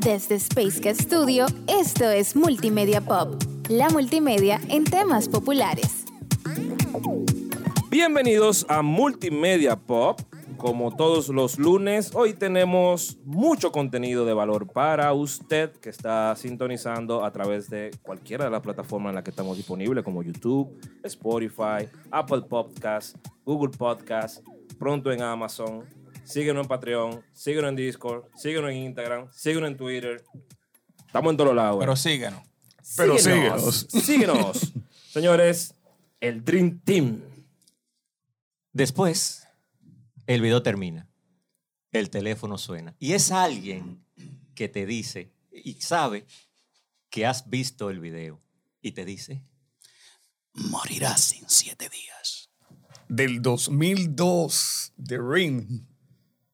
Desde Space Studio, esto es Multimedia Pop, la multimedia en temas populares. Bienvenidos a Multimedia Pop. Como todos los lunes, hoy tenemos mucho contenido de valor para usted que está sintonizando a través de cualquiera de las plataformas en las que estamos disponibles, como YouTube, Spotify, Apple Podcasts, Google Podcasts, pronto en Amazon. Síguenos en Patreon, síguenos en Discord, síguenos en Instagram, síguenos en Twitter. Estamos en todos lados. Pero síguenos. Pero síguenos. Síguenos. Señores, el Dream Team. Después, el video termina. El teléfono suena. Y es alguien que te dice y sabe que has visto el video. Y te dice, Morirás en siete días. Del 2002, The Ring,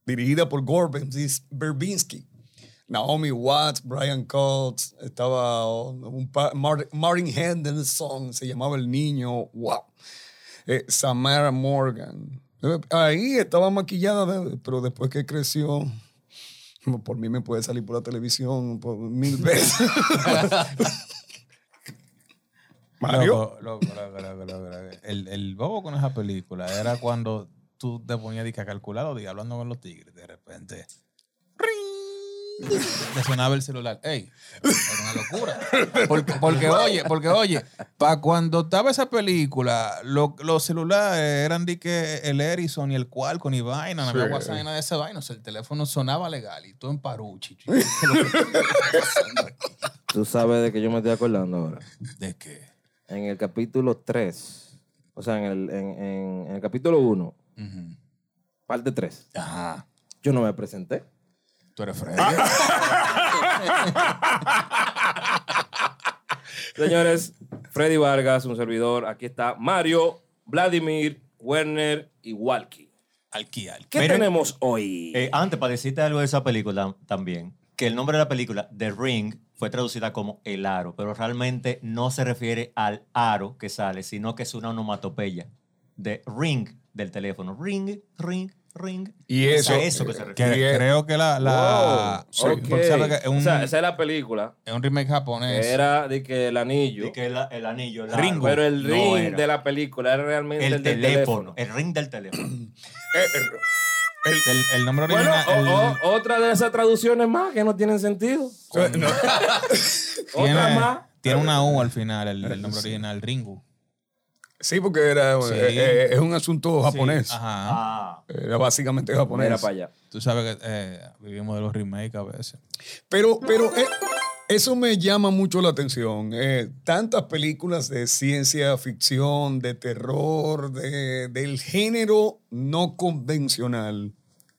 dirigida por Gore Verbinski. Naomi Watts, Brian Cox, estaba un Mar- Martin Henderson, se llamaba el niño, wow. Eh, Samara Morgan. Eh, Ahí estaba maquillada, pero después que creció, por mí me puede salir por la televisión por mil veces. Mario. Loco, loco, loco. El, el bobo con esa película era cuando tú te ponías a calcular días hablando con los tigres. De repente. ¡ring! Te sonaba el celular. ¡Ey! Era una locura. Porque, porque oye, porque oye, para cuando estaba esa película, lo- los celulares eran de que el Ericsson y el Qualcomm y vaina, no había. WhatsApp ni nada de esa vaina. O sea, el teléfono sonaba legal y tú en paruchi. Tú sabes de que yo me estoy acordando ahora. ¿De qué? En el capítulo 3, o sea, en el, en, en- en el capítulo 1, Ujú. parte 3, Ajá. yo no me presenté. Tú eres Freddy. Señores, Freddy Vargas, un servidor. Aquí está Mario, Vladimir, Werner y Walkie. Alki, alki. ¿Qué Miren, tenemos hoy? eh, antes, para decirte algo de esa película también, que el nombre de la película, The Ring, fue traducida como El Aro, pero realmente no se refiere al aro que sale, sino que es una onomatopeya de ring del teléfono. Ring, ring, ring. Y Es a eso- eso que se refiere. Creo que la. la Wow, porque ok. sabe que es un, O sea, esa es la película. es un remake japonés. era de que el anillo. Y que el, el anillo, Ringo. pero el no ring era. de la película era realmente el, el del teléfono, teléfono. el ring del teléfono. Eh, eh, el, el nombre Bueno, original. o- el- o- otra de esas traducciones más que no tienen sentido. no. Otra tiene, más. tiene una U al final, el, el nombre original, Ringu. Sí, porque era, Sí. eh, eh, es un asunto japonés. Ajá. Ah, Era básicamente japonés. Mira para allá. Tú sabes que eh, vivimos de los remakes a veces. Pero, pero eh, eso me llama mucho la atención. Eh, tantas películas de ciencia ficción, de terror, de- del género no convencional,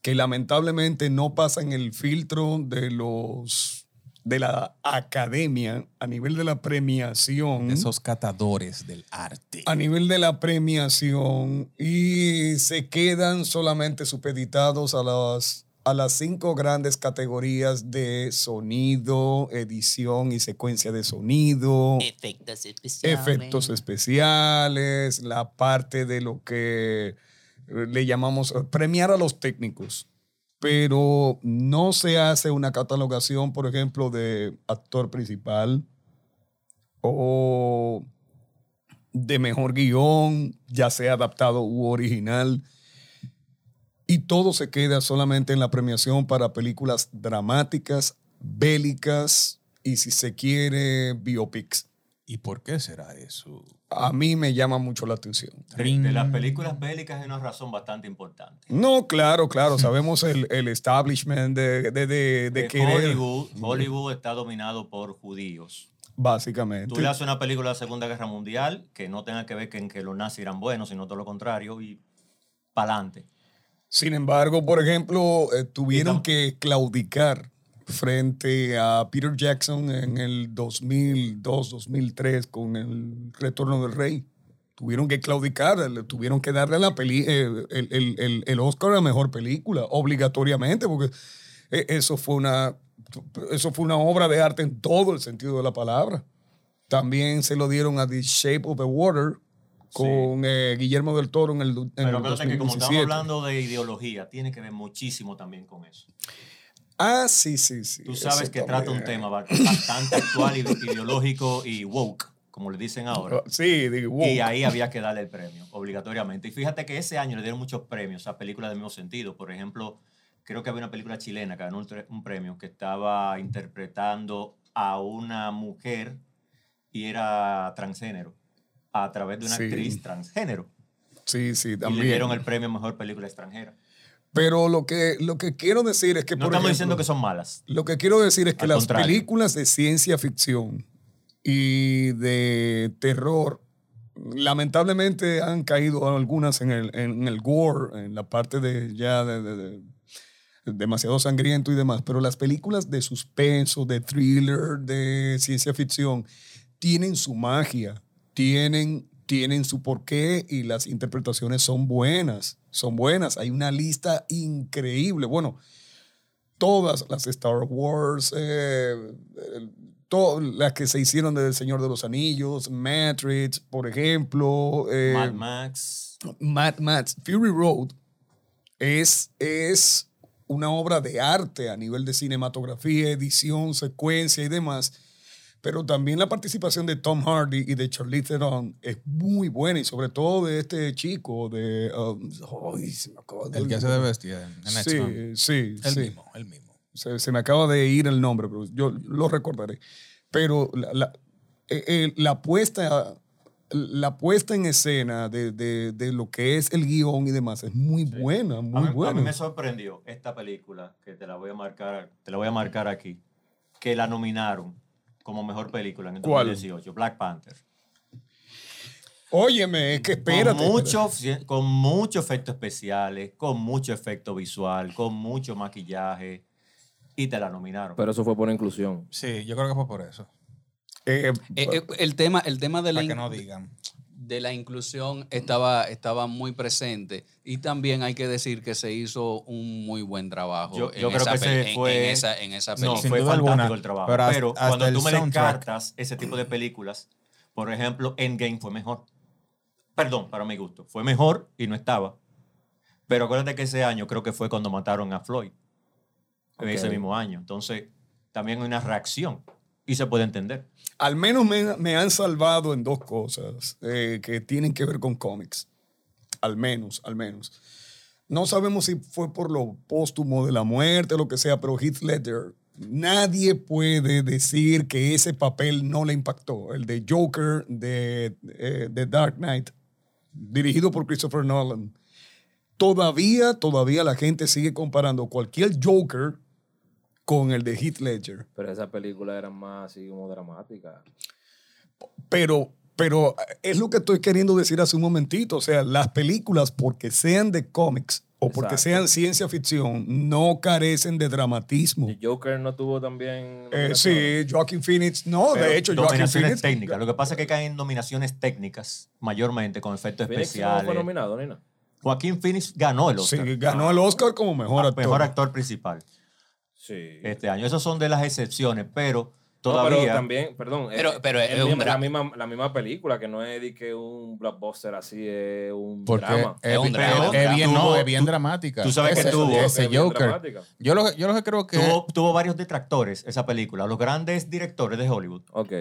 que lamentablemente no pasan el filtro de los de la academia a nivel de la premiación. Esos catadores del arte. a nivel de la premiación y se quedan solamente supeditados a las, a las cinco grandes categorías de sonido, edición y secuencia de sonido, Efectos especiales. efectos especiales, la parte de lo que le llamamos premiar a los técnicos. Pero no se hace una catalogación, por ejemplo, de actor principal o de mejor guion, ya sea adaptado u original. Y todo se queda solamente en la premiación para películas dramáticas, bélicas y si se quiere, biopics. ¿Y por qué será eso? A mí me llama mucho la atención. de, de las películas bélicas hay una razón bastante importante. No, claro, claro, sabemos el, el establishment de, de, de, de Que querer, Hollywood, Hollywood está dominado por judíos. básicamente. Tú le haces una película de la Segunda Guerra Mundial que no tenga que ver con que los nazis eran buenos, sino todo lo contrario, y pa'lante. Sin embargo, por ejemplo, eh, tuvieron que claudicar frente a Peter Jackson en el 2002, 2003 con el Retorno del Rey. Tuvieron que claudicar, tuvieron que darle la peli eh, el, el- el- el Oscar a la mejor película, obligatoriamente, porque eh, eso fue una eso fue una obra de arte en todo el sentido de la palabra. También se lo dieron a The Shape of the Water con eh, Guillermo del Toro en el, en Pero el acuérdate que como estamos 2017. hablando de ideología, tiene que ver muchísimo también con eso. Ah, sí, sí, sí. Tú sabes que trata un tema ba- bastante actual, y ideológico y woke, como le dicen ahora. Sí, digo, wow. Y ahí había que darle el premio, obligatoriamente. Y fíjate que ese año le dieron muchos premios a películas del mismo sentido. Por ejemplo, creo que había una película chilena que ganó un, premio que estaba interpretando a una mujer y era transgénero a través de una Sí. actriz transgénero. Sí, sí, Y también. le dieron el premio a Mejor Película Extranjera. Pero lo que, lo que quiero decir es que, No por estamos ejemplo, diciendo que son malas. Lo que quiero decir es que Al las contrario. películas de ciencia ficción y de terror, lamentablemente han caído algunas en el, en el gore, en la parte de ya de, de- de- demasiado sangriento y demás, pero las películas de suspenso, de thriller, de ciencia ficción, tienen su magia, tienen, tienen su porqué y las interpretaciones son buenas, son buenas. Hay una lista increíble. Bueno, todas las Star Wars, eh, eh, to- las que se hicieron desde El Señor de los Anillos, Matrix, por ejemplo, eh, Mad Max. Mad Max, Fury Road es, es una obra de arte a nivel de cinematografía, edición, secuencia y demás. Pero también la participación de Tom Hardy y de Charlize Theron es muy buena y sobre todo de este chico de... um, ay, se me acaba de El que hace de bestia en, X-Men. Sí, sí, El sí. mismo, el mismo. Se, se me acaba de ir el nombre, pero yo lo recordaré. Pero la, la, eh, eh, la puesta, la puesta en escena de, de- de lo que es el guion y demás es muy buena, A muy mí, a buena. mí me sorprendió esta película, que te la voy a marcar, te la voy a marcar aquí, que la nominaron como mejor película en el ¿Cuál? 2018, Black Panther. Óyeme, es que espérate. Con mucho, con mucho efectos especiales, con mucho efecto visual, con mucho maquillaje, y te la nominaron. Pero eso fue por inclusión. Sí, yo creo que fue por eso. Eh, Eh, eh, el, tema, el tema de la, Para que no digan. De la inclusión estaba, estaba muy presente y también hay que decir que se hizo un muy buen trabajo Yo- en, yo creo esa que pe- fue- en esa, en esa no, película. sin fue duda fantástico alguna, el trabajo. pero Pero, hasta- hasta cuando el tú me descartas ese tipo de películas, por ejemplo, Endgame fue mejor. Perdón, para mi gusto. Fue mejor y no estaba. Pero acuérdate que ese año creo que fue cuando mataron a Floyd. En ese mismo año. Entonces, también hay una reacción. Y se puede entender. al menos me, me han salvado en dos cosas eh, que tienen que ver con cómics. Al menos, al menos. No sabemos si fue por lo póstumo de la muerte lo que sea, pero Heath Ledger, nadie puede decir que ese papel no le impactó. El de Joker de, eh, de Dark Knight, dirigido por Christopher Nolan. Todavía, todavía la gente sigue comparando cualquier Joker con el de Heath Ledger. Pero esa película era más así como dramática. Pero, pero es lo que estoy queriendo decir hace un momentito. O sea, las películas, porque sean de cómics o porque Exacto. sean ciencia ficción, no carecen de dramatismo. ¿Y Joker no tuvo también. Eh, sí, Joaquin Phoenix, no, Pero de hecho, Joaquin nominaciones Phoenix. técnicas. Lo que pasa es que caen en nominaciones técnicas, mayormente con efectos Phoenix no especiales. fue nominado, ni nada. Joaquín Phoenix ganó el Sí, Oscar. ganó el Oscar como mejor Ah, actor. Mejor actor principal Sí. este año. Esas son de las excepciones, pero No, todavía. pero también, perdón. Pero- pero es un la, misma, la misma película, que no es de que un blockbuster así, es un Porque drama. es, Es un drama, es bien, no, es bien dramática. tú sabes que tuvo- ese Joker. dramática. Yo lo, que- yo lo que creo que tuvo, tuvo varios detractores esa película. Los grandes directores de Hollywood Ok.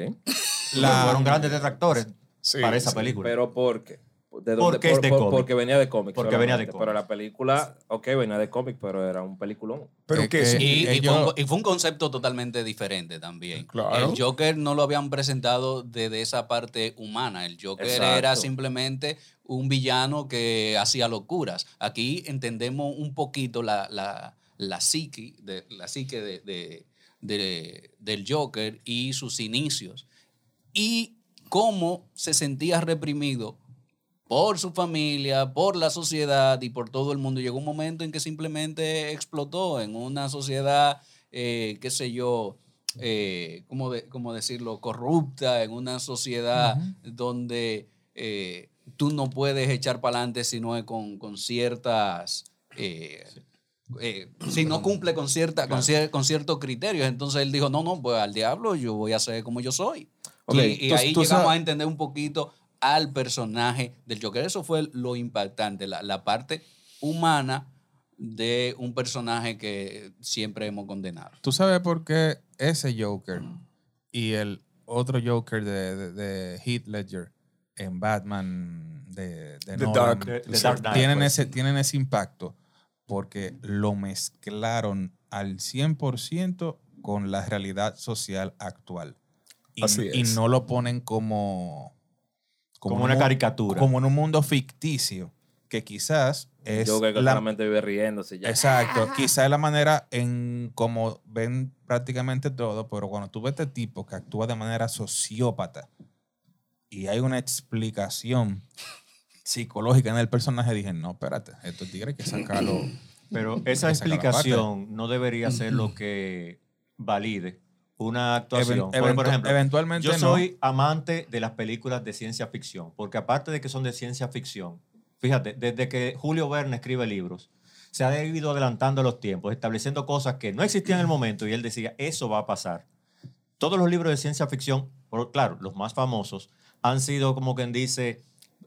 La- fueron grandes detractores Sí, para esa sí. película. Pero ¿por qué? ¿De Porque es de cómic. Porque venía de cómics. Porque venía de cómics. Pero la película, ok, venía de cómics, pero era un peliculón. Pero Es que que- sí. Y, fue un, y fue un concepto totalmente diferente también. Claro. El Joker no lo habían presentado desde esa parte humana. El Joker Exacto. era simplemente un villano que hacía locuras. Aquí entendemos un poquito la, la, la psique, de, la psique de, de- de- del Joker y sus inicios. Y cómo se sentía reprimido por su familia, por la sociedad y por todo el mundo. Llegó un momento en que simplemente explotó en una sociedad, eh, qué sé yo, eh, ¿cómo, de- cómo decirlo?, corrupta, en una sociedad donde eh, tú no puedes echar para adelante si no es con, con ciertas... eh, si no cumple con, cierta, con, cier- con ciertos criterios, entonces él dijo, no, no, pues al diablo yo voy a ser como yo soy. Y y tú- ahí tú llegamos sabes- a entender un poquito al personaje del Joker. Eso fue lo impactante, la, la parte humana de un personaje que siempre hemos condenado. ¿Tú sabes por qué ese Joker y el otro Joker de, de, de Heath Ledger en Batman de, de The Nolan Dark- The- The Dark Knight, tienen, pues. ese, tienen ese impacto? Porque lo mezclaron al 100% con la realidad social actual. Y, Así y es. no lo ponen como... Como una un- caricatura. Como en un mundo ficticio, que quizás es Yo creo que la- solamente vive riéndose ya. Exacto. Quizá es la manera en como ven prácticamente todo, pero cuando tú ves este tipo que actúa de manera sociópata y hay una explicación psicológica en el personaje, dije, no, espérate, estos tigres hay que sacarlo. Pero esa explicación no debería ser lo que valide una actuación. Even- Porque, por ejemplo, eventualmente yo no. soy amante de las películas de ciencia ficción, porque aparte de que son de ciencia ficción, fíjate, desde que Julio Verne escribe libros, se ha ido adelantando los tiempos, estableciendo cosas que no existían en el momento y él decía, eso va a pasar. Todos los libros de ciencia ficción, claro, los más famosos, han sido como quien dice,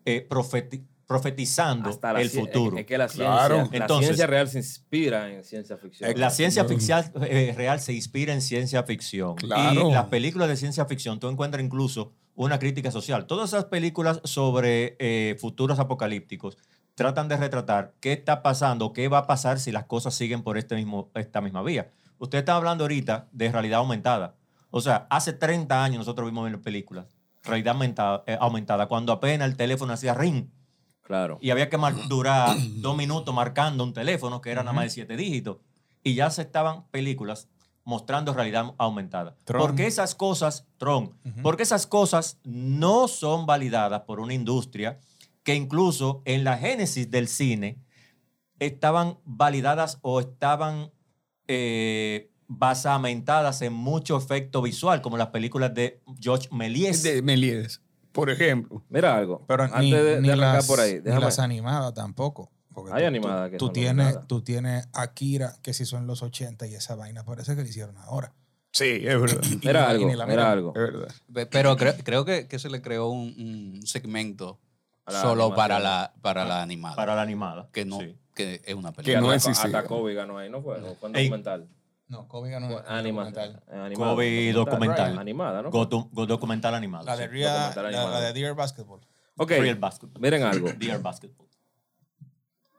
eh, profeti- profetizando Hasta la el futuro. Es que la ciencia, Claro. la Entonces- ciencia real se inspira en ciencia ficción. La ciencia ficción eh, real se inspira en ciencia ficción. Claro. Y las películas de ciencia ficción, tú encuentras incluso una crítica social. Todas esas películas sobre eh, futuros apocalípticos tratan de retratar qué está pasando, qué va a pasar si las cosas siguen por este mismo, esta misma vía. Usted está hablando ahorita de realidad aumentada. O sea, hace 30 años nosotros vimos en las películas realidad aumentada, eh, aumentada cuando apenas el teléfono hacía ring Claro. y había que durar dos minutos marcando un teléfono que era nada más de siete dígitos. Y ya se estaban películas mostrando realidad aumentada. Tron. Porque esas cosas, Tron, porque esas cosas no son validadas por una industria que incluso en la génesis del cine estaban validadas o estaban eh, basamentadas en mucho efecto visual, como las películas de George Méliès. De Méliès, por ejemplo. Mira algo. Pero antes ni, de, de ni arrancar las, por ahí, ni las animadas tampoco. Porque Hay tú- animadas tú, que tú son tienes, tú tienes Akira, que se hizo en los 80 y esa vaina parece que la hicieron ahora. Sí, es verdad. Ni- algo, miran. algo. Es verdad. Pe- Pero creo, creo que, que se le creó un, un segmento la solo para la, para la animada. para la animada. que no, Sí. que es una Que película. no hasta, existía. hasta Kobe ganó ahí, ¿no fue? ¿O fue un Ey. documental? No, Kobe ganó Fue el anima- documental. eh, animado, Kobe documental. Animada, ¿no? Go, documental animado. La de, sí. Documental la, la de Dear Basketball. Ok, Real basketball. miren algo. Dear basketball.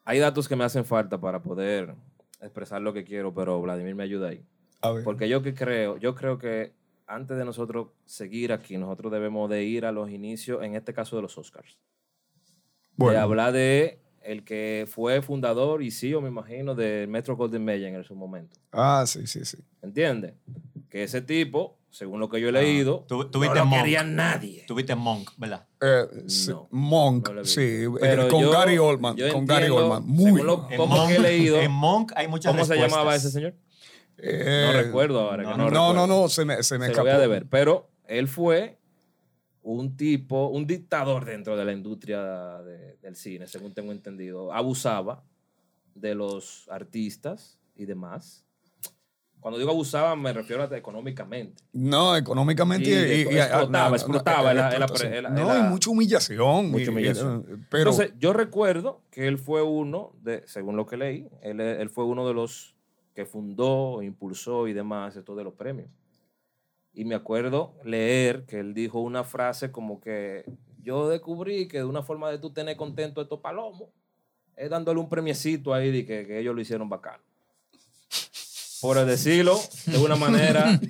Hay datos que me hacen falta para poder expresar lo que quiero, pero Vladimir me ayuda ahí. A ver. Porque yo que creo, yo creo que antes de nosotros seguir aquí, nosotros debemos de ir a los inicios, en este caso de los Oscars. De Bueno, hablar de el que fue fundador y CEO, me imagino, de Metro Golden Mayer en su momento. ah, sí, sí, sí. ¿Entiendes? Que ese tipo, según lo que yo he leído, Tú- no lo Monk. quería nadie. Tuviste Monk, ¿verdad? Eh, sí, No, Monk, no lo sí, eh, Pero con yo- Gary Oldman, yo con Gary Oldman, muy según lo- bueno. En ¿Cómo Monk, que he leído? En Monk hay muchas ¿Cómo se llamaba ese señor? Eh, No recuerdo ahora. que no, no, No, recuerdo. no, no, se me, se me se lo escapó. voy a deber. Pero él fue un tipo, un dictador dentro de la industria de- del cine, según tengo entendido. Abusaba de los artistas y demás. Cuando digo abusaba, me refiero a económicamente. No, económicamente. Y Y, de- y- y- explotaba, explotaba, no, era- No, y mucha humillación. Mucha humillación. pero, Entonces, yo recuerdo que él fue uno, de, según lo que leí, él, él fue uno de los que fundó, impulsó y demás esto de los premios. Y me acuerdo leer que él dijo una frase como que yo descubrí que de una forma de tú tener contento a estos palomos es dándole un premiecito ahí de que, que ellos lo hicieron bacano. Por decirlo de una manera,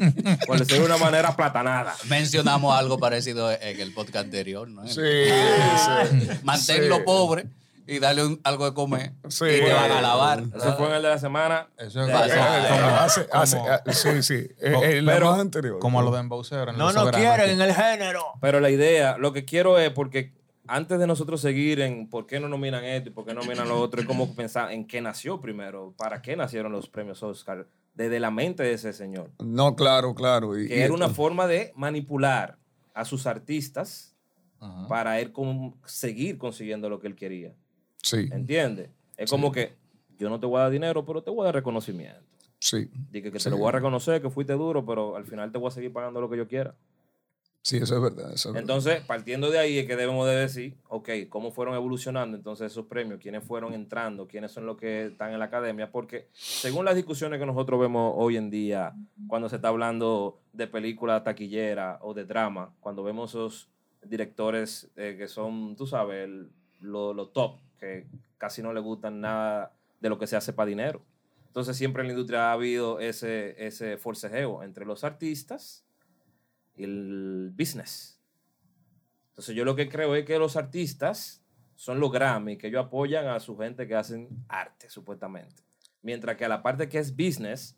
por decirlo de una manera platanada. Mencionamos algo parecido en el podcast anterior, ¿no? sí, sí. Manténlo Sí. pobre y darle un- algo de comer Sí. y te van a lavar. Eso fue en el de la semana. Eso es Eh, Pasa. eh, como- hace- hace- como- ah, sí, sí. Eh, eh, la pero- más anterior. como lo de embaucero. No nos Instagram, quieren en el género. Pero la idea, lo que quiero es porque antes de nosotros seguir en por qué no nominan esto y por qué no nominan lo otro, es como pensar en qué nació primero, para qué nacieron los premios Oscar, desde la mente de ese señor. No, claro, claro. Y, Que y- era una forma de manipular a sus artistas Ajá. para él con- seguir consiguiendo lo que él quería. Sí, ¿Entiendes? Es como que yo no te voy a dar dinero, pero te voy a dar reconocimiento. sí. Dije que te Sí. lo voy a reconocer, que fuiste duro, pero al final te voy a seguir pagando lo que yo quiera. Sí, eso es verdad. Eso es verdad. Entonces, partiendo de ahí es que debemos de decir, ok, cómo fueron evolucionando entonces esos premios, quiénes fueron entrando, quiénes son los que están en la academia, porque según las discusiones que nosotros vemos hoy en día, cuando se está hablando de película taquillera o de drama, cuando vemos esos directores eh, que son, tú sabes, el- lo, lo top, que casi no le gustan nada de lo que se hace para dinero. Entonces siempre en la industria ha habido ese, ese forcejeo entre los artistas y el business. Entonces yo lo que creo es que los artistas son los Grammy, que ellos apoyan a su gente que hacen arte, supuestamente. Mientras que a la parte que es business,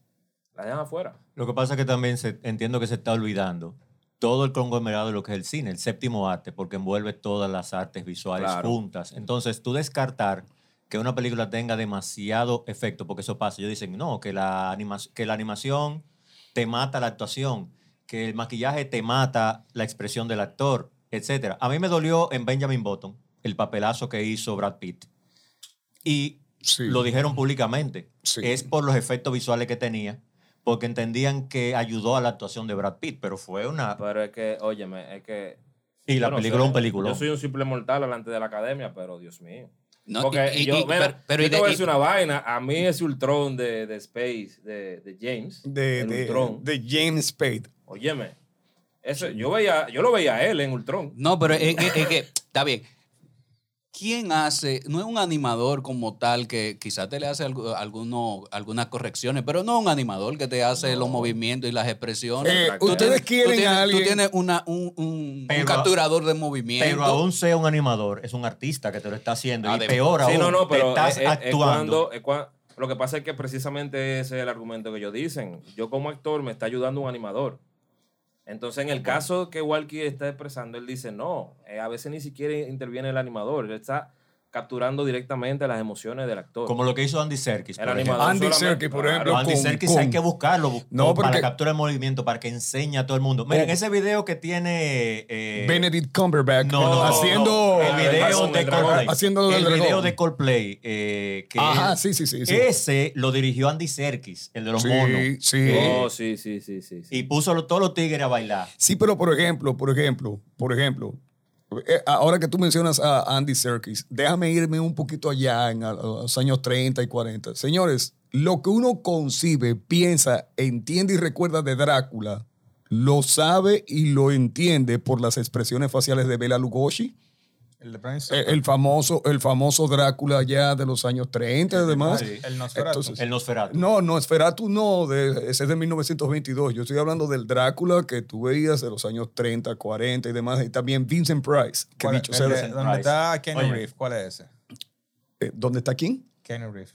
la dejan afuera. Lo que pasa es que también se, entiendo que se está olvidando todo el conglomerado de lo que es el cine, el séptimo arte, porque envuelve todas las artes visuales Claro. juntas. Entonces, tú descartar que una película tenga demasiado efecto, porque eso pasa. Ellos dicen, no, que la, anima- que la animación te mata la actuación, que el maquillaje te mata la expresión del actor, etc. A mí me dolió en Benjamin Button el papelazo que hizo Brad Pitt. Y Sí. lo dijeron públicamente. Sí. Es por los efectos visuales que tenía, porque entendían que ayudó a la actuación de Brad Pitt, pero fue una... Pero es que, óyeme, es que... Y la película es un película. Yo soy un simple mortal delante de la academia, pero Dios mío. No, Porque y- y- yo, y- mira, pero- pero yo te voy a y- decir una vaina. A mí ese Ultron de, de Space, de, de James, de, de, Ultron, de James Spade. óyeme, eso, yo, veía, yo lo veía a él en Ultron. No, pero es, que- es que, está bien. ¿Quién hace? No es un animador como tal que quizás te le hace algu- alguno- algunas correcciones, pero no un animador que te hace los movimientos y las expresiones. Eh, ustedes Tú quieren tienes, a tú alguien. tienes una, un, un- un capturador de movimiento. Pero aún sea un animador, es un artista que te lo está haciendo. Y Además. peor aún, Sí, no, no, te pero estás es, es- es actuando. cuando, es cua- lo que pasa es que precisamente ese es el argumento que ellos dicen. Yo como actor me está ayudando un animador. Entonces, en el caso que Walkie está expresando, él dice, no, eh, a veces ni siquiera interviene el animador, él está capturando directamente las emociones del actor. Como lo que hizo Andy Serkis. El por animador ejemplo. Andy Serkis, por claro. ejemplo, Andy con- Serkis con- hay que buscarlo bu- No, para porque- captura el movimiento, para que enseñe a todo el mundo. Miren, Oh. ese video que tiene... eh, Benedict Cumberbatch No, no, haciendo, no. el video con de. Coldplay. Haciendo del el video de Coldplay. eh, que Ajá, sí, sí, sí. sí. Ese lo dirigió Andy Serkis, el de los Sí, monos. sí. Eh, Oh, sí, sí, sí, sí. sí. y puso todos los tigres a bailar. Sí, pero por ejemplo, por ejemplo, por ejemplo, eh, ahora que tú mencionas a Andy Serkis, déjame irme un poquito allá en los años 30 y 40. Señores, lo que uno concibe, piensa, entiende y recuerda de Drácula, lo sabe y lo entiende por las expresiones faciales de Bela Lugosi, El de Bram el, Stoker. el famoso, el famoso Drácula ya de los años 30 y demás. Sí, el Nosferatu. Entonces, El Nosferatu. no, no, Esferatu no, de, ese es de 1922. Yo estoy hablando del Drácula que tú veías de los años 30, 40 y demás. Y también Vincent Price, que ¿Cuál- dicho sea, ¿Dónde Price. está Kenny. Reeves? ¿Cuál es ese? eh, ¿dónde está quién? Kenny Reeves.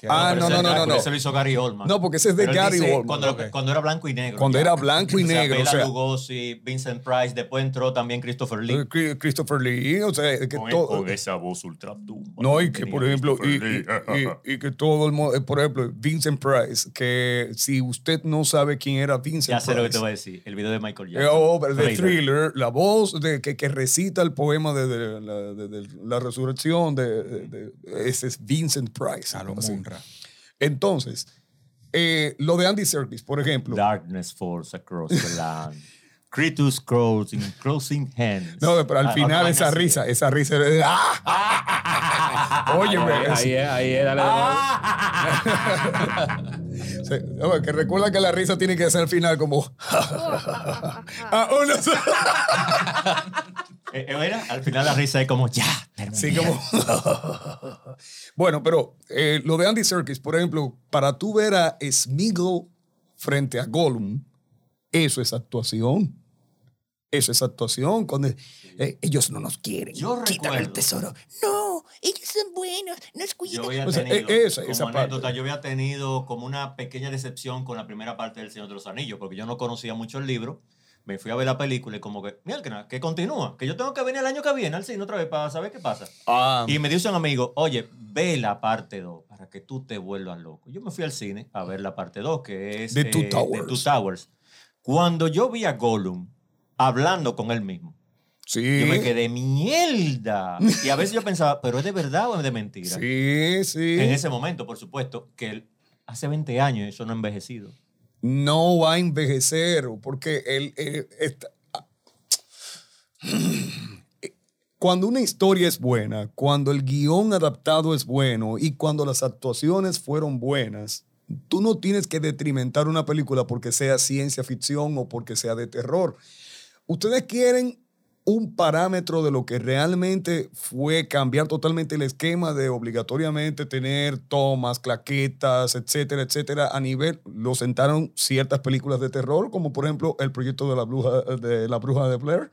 Que Ah, no, Pero no, no, no, pero no. Ese lo hizo Gary Oldman. No, porque ese es de Pero Gary dice Oldman. Cuando, cuando era blanco y negro. Cuando ya. era blanco y O sea, negro, o sea- Lugosi, Vincent Price, después entró también Christopher Lee. Eh, Christopher Lee, o sea, que Con, todo... con esa voz ultratumba. No, y que por ejemplo, y, Christopher y- Lee. y- y que todo el mundo, eh, por ejemplo, Vincent Price, que si usted no sabe quién era Vincent Ya sé lo que Price, te voy a decir. El video de Michael Eh, Jackson. oh, de Thriller. thriller, la voz de, que, que recita el poema de, de la, de- de la resurrección, de, de- de- ese es Vincent Price. A lo así. Entonces, eh, lo de Andy Serkis, por ejemplo. Darkness falls across the land. Cretus crawls in closing hands. No, pero al Ah, final ah, esa así. risa, esa risa de... ¡Ah! Óyeme, ahí, es- ahí, es, dale de nuevo. se- no, que recuerda que la risa tiene que ser al final como... Ah, uno se- Eh, eh, al final la risa es como, ya, Sí, como. bueno, pero eh, lo de Andy Serkis, por ejemplo, para tú ver a Smeagol frente a Gollum, eso es actuación. Eso es actuación. Cuando, eh, ellos no nos quieren. Yo Quitan el recuerdo. tesoro. No, ellos son buenos, nos Yo cuidan. había O sea, tenido, e- esa- como esa parte. anécdota, yo había tenido como una pequeña decepción con la primera parte del Señor de los Anillos, porque yo no conocía mucho el libro. Me fui a ver la película y como que, mira, que, que continúa, que yo tengo que venir el año que viene al cine otra vez para saber qué pasa. Ah, Y me dice un amigo, oye, ve la parte 2 para que tú te vuelvas loco. Yo me fui al cine a ver la parte 2, que es The Two eh, Towers. The Two Towers. Cuando yo vi a Gollum hablando con él mismo, sí. yo me quedé mierda. Y a veces yo pensaba, ¿pero es de verdad o es de mentira? Sí, sí. En ese momento, por supuesto, que hace 20 años eso no ha envejecido. No va a envejecer porque él, está- Cuando una historia es buena, cuando el guion adaptado es bueno y cuando las actuaciones fueron buenas, tú no tienes que detrimentar una película porque sea ciencia ficción o porque sea de terror. Ustedes quieren un parámetro de lo que realmente fue cambiar totalmente el esquema de obligatoriamente tener tomas, claquetas, etcétera, etcétera, a nivel, lo sentaron ciertas películas de terror, como por ejemplo el proyecto de la bruja de, la bruja de Blair,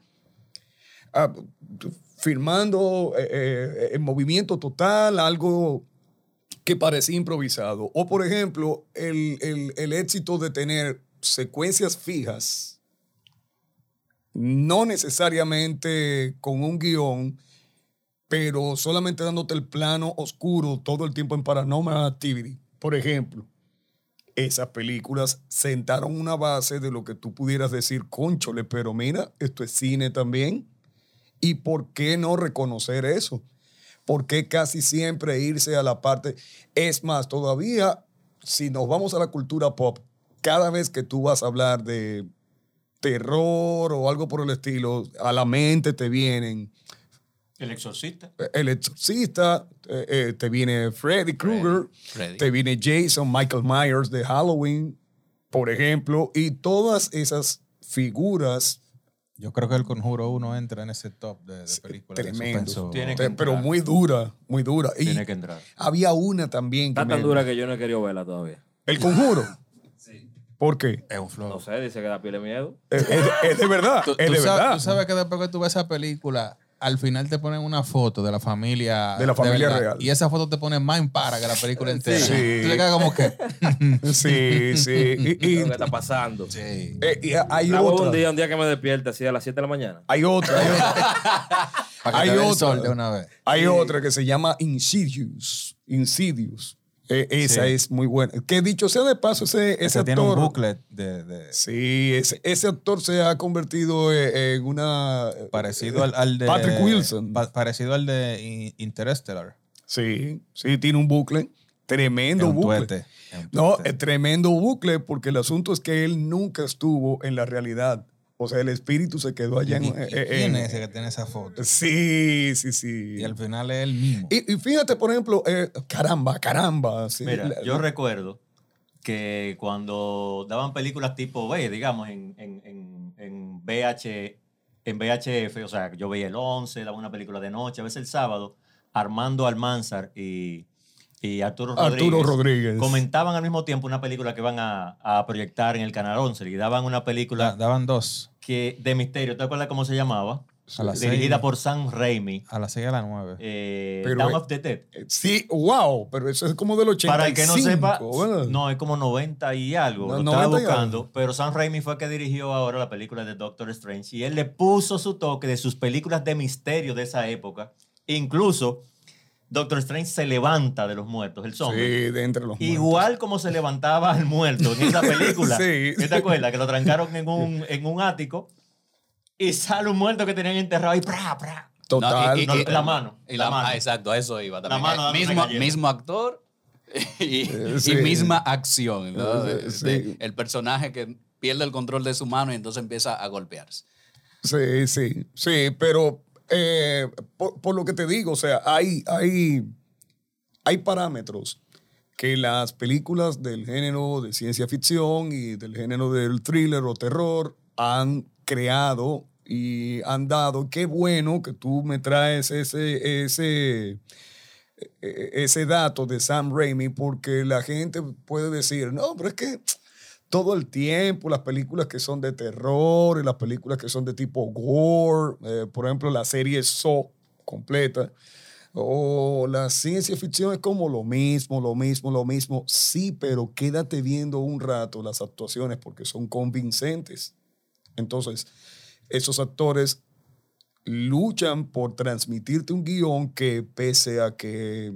Ah, firmando eh, eh, en movimiento total, algo que parecía improvisado. O por ejemplo, el, el- el éxito de tener secuencias fijas, no necesariamente con un guion, pero solamente dándote el plano oscuro todo el tiempo en Paranormal Activity. Por ejemplo, esas películas sentaron una base de lo que tú pudieras decir, conchole, pero mira, esto es cine también. ¿Y por qué no reconocer eso? ¿Por qué casi siempre irse a la parte? Es más, todavía, si nos vamos a la cultura pop, cada vez que tú vas a hablar de terror o algo por el estilo, a la mente te vienen El exorcista. El Exorcista, eh, eh, te viene Freddy Krueger, te viene Jason, Michael Myers de Halloween, por ejemplo, y todas esas figuras Yo creo que el Conjuro 1 entra en ese top de, de películas. Tremendo. Tiene que pero muy dura, muy dura. Y Tiene que entrar. había una también. que Está tan me- dura que yo no he querido verla todavía. El conjuro. ¿Por qué? Es un flow. No sé, dice que da piel de miedo. Es, es- es de verdad. Tú, es tú de sabes, verdad. tú sabes que después que tú ves esa película, al final te ponen una foto de la familia. De la familia verdad, real. Y esa foto te pone más en para que la película entera. Sí. Tú le quedas como que. Sí, sí. Y, y- Lo que está pasando. sí. eh, y hay La otra. un día, un día que me despierte así a las 7 de la mañana. Hay otra. Hay otra, Para que hay te dé el otra. sol de una vez. hay otra que se llama Insidious. Insidious. Eh, esa Sí. es muy buena. Que dicho sea de paso, ese, ese Ese actor. tiene un booklet de, de- Sí, ese, ese actor se ha convertido eh, en una. parecido al, al de. Patrick Wilson. pa- parecido al de In- Interstellar. Sí, sí, tiene un bucle. Tremendo un bucle. tuete, No, es tremendo bucle porque el asunto es que él nunca estuvo en la realidad. O sea, el espíritu se quedó allá en. ¿Y- y eh, ¿Quién en- es ese que tiene esa foto? Sí, sí, sí. Y al final es él mismo. Y, y fíjate, por ejemplo, eh, caramba, caramba. sí, Mira, la- yo recuerdo que cuando daban películas tipo B, digamos, en, en, en, en, VH, en VHF, o sea, yo veía el 11, daba una película de noche, a veces el sábado, Armando Almanzar y, y Arturo Rodríguez, Arturo Rodríguez. comentaban al mismo tiempo una película que iban a, a proyectar en el Canal 11 y daban una Da- película daban dos. que, de misterio, ¿te acuerdas cómo se llamaba? A las Dirigida seis. por Sam Raimi. A las 6 a las 9. eh, Pero, eh, of the Dead. Eh, Sí, wow, pero eso es como del 85. Para el que no sepa, ¿verdad? no, es como 90 y algo. No, lo estaba 90 y buscando. algo. Pero Sam Raimi fue el que dirigió ahora la película de Doctor Strange. Y él le puso su toque de sus películas de misterio de esa época. Incluso Doctor Strange se levanta de los muertos, el Sí, zombie. de entre los muertos. Igual como se levantaba el muerto en esa película. Sí. ¿Qué ¿Te acuerdas? Que lo trancaron en un, en un ático y sale un muerto que tenían enterrado ahí. ¡pra, pra! Total. No, y- y- No, y- la mano, y la la- mano. ah, exacto, a eso iba también. mano Eh, mismo, mismo actor y, Eh, y sí. misma acción. ¿no? Eh, De- sí. de- el personaje que pierde el control de su mano y entonces empieza a golpearse. Sí, sí, sí, pero eh, por, por lo que te digo, o sea, hay, hay, hay parámetros que las películas del género de ciencia ficción y del género del thriller o terror han creado y han dado. Qué bueno que tú me traes ese, ese, e- ese dato de Sam Raimi, porque la gente puede decir, no, pero es que todo el tiempo las películas que son de terror y las películas que son de tipo gore, eh, por ejemplo, la serie Saw completa, o la ciencia ficción es como lo mismo, lo mismo, lo mismo. Sí, pero quédate viendo un rato las actuaciones porque son convincentes. Entonces, esos actores luchan por transmitirte un guion que pese a que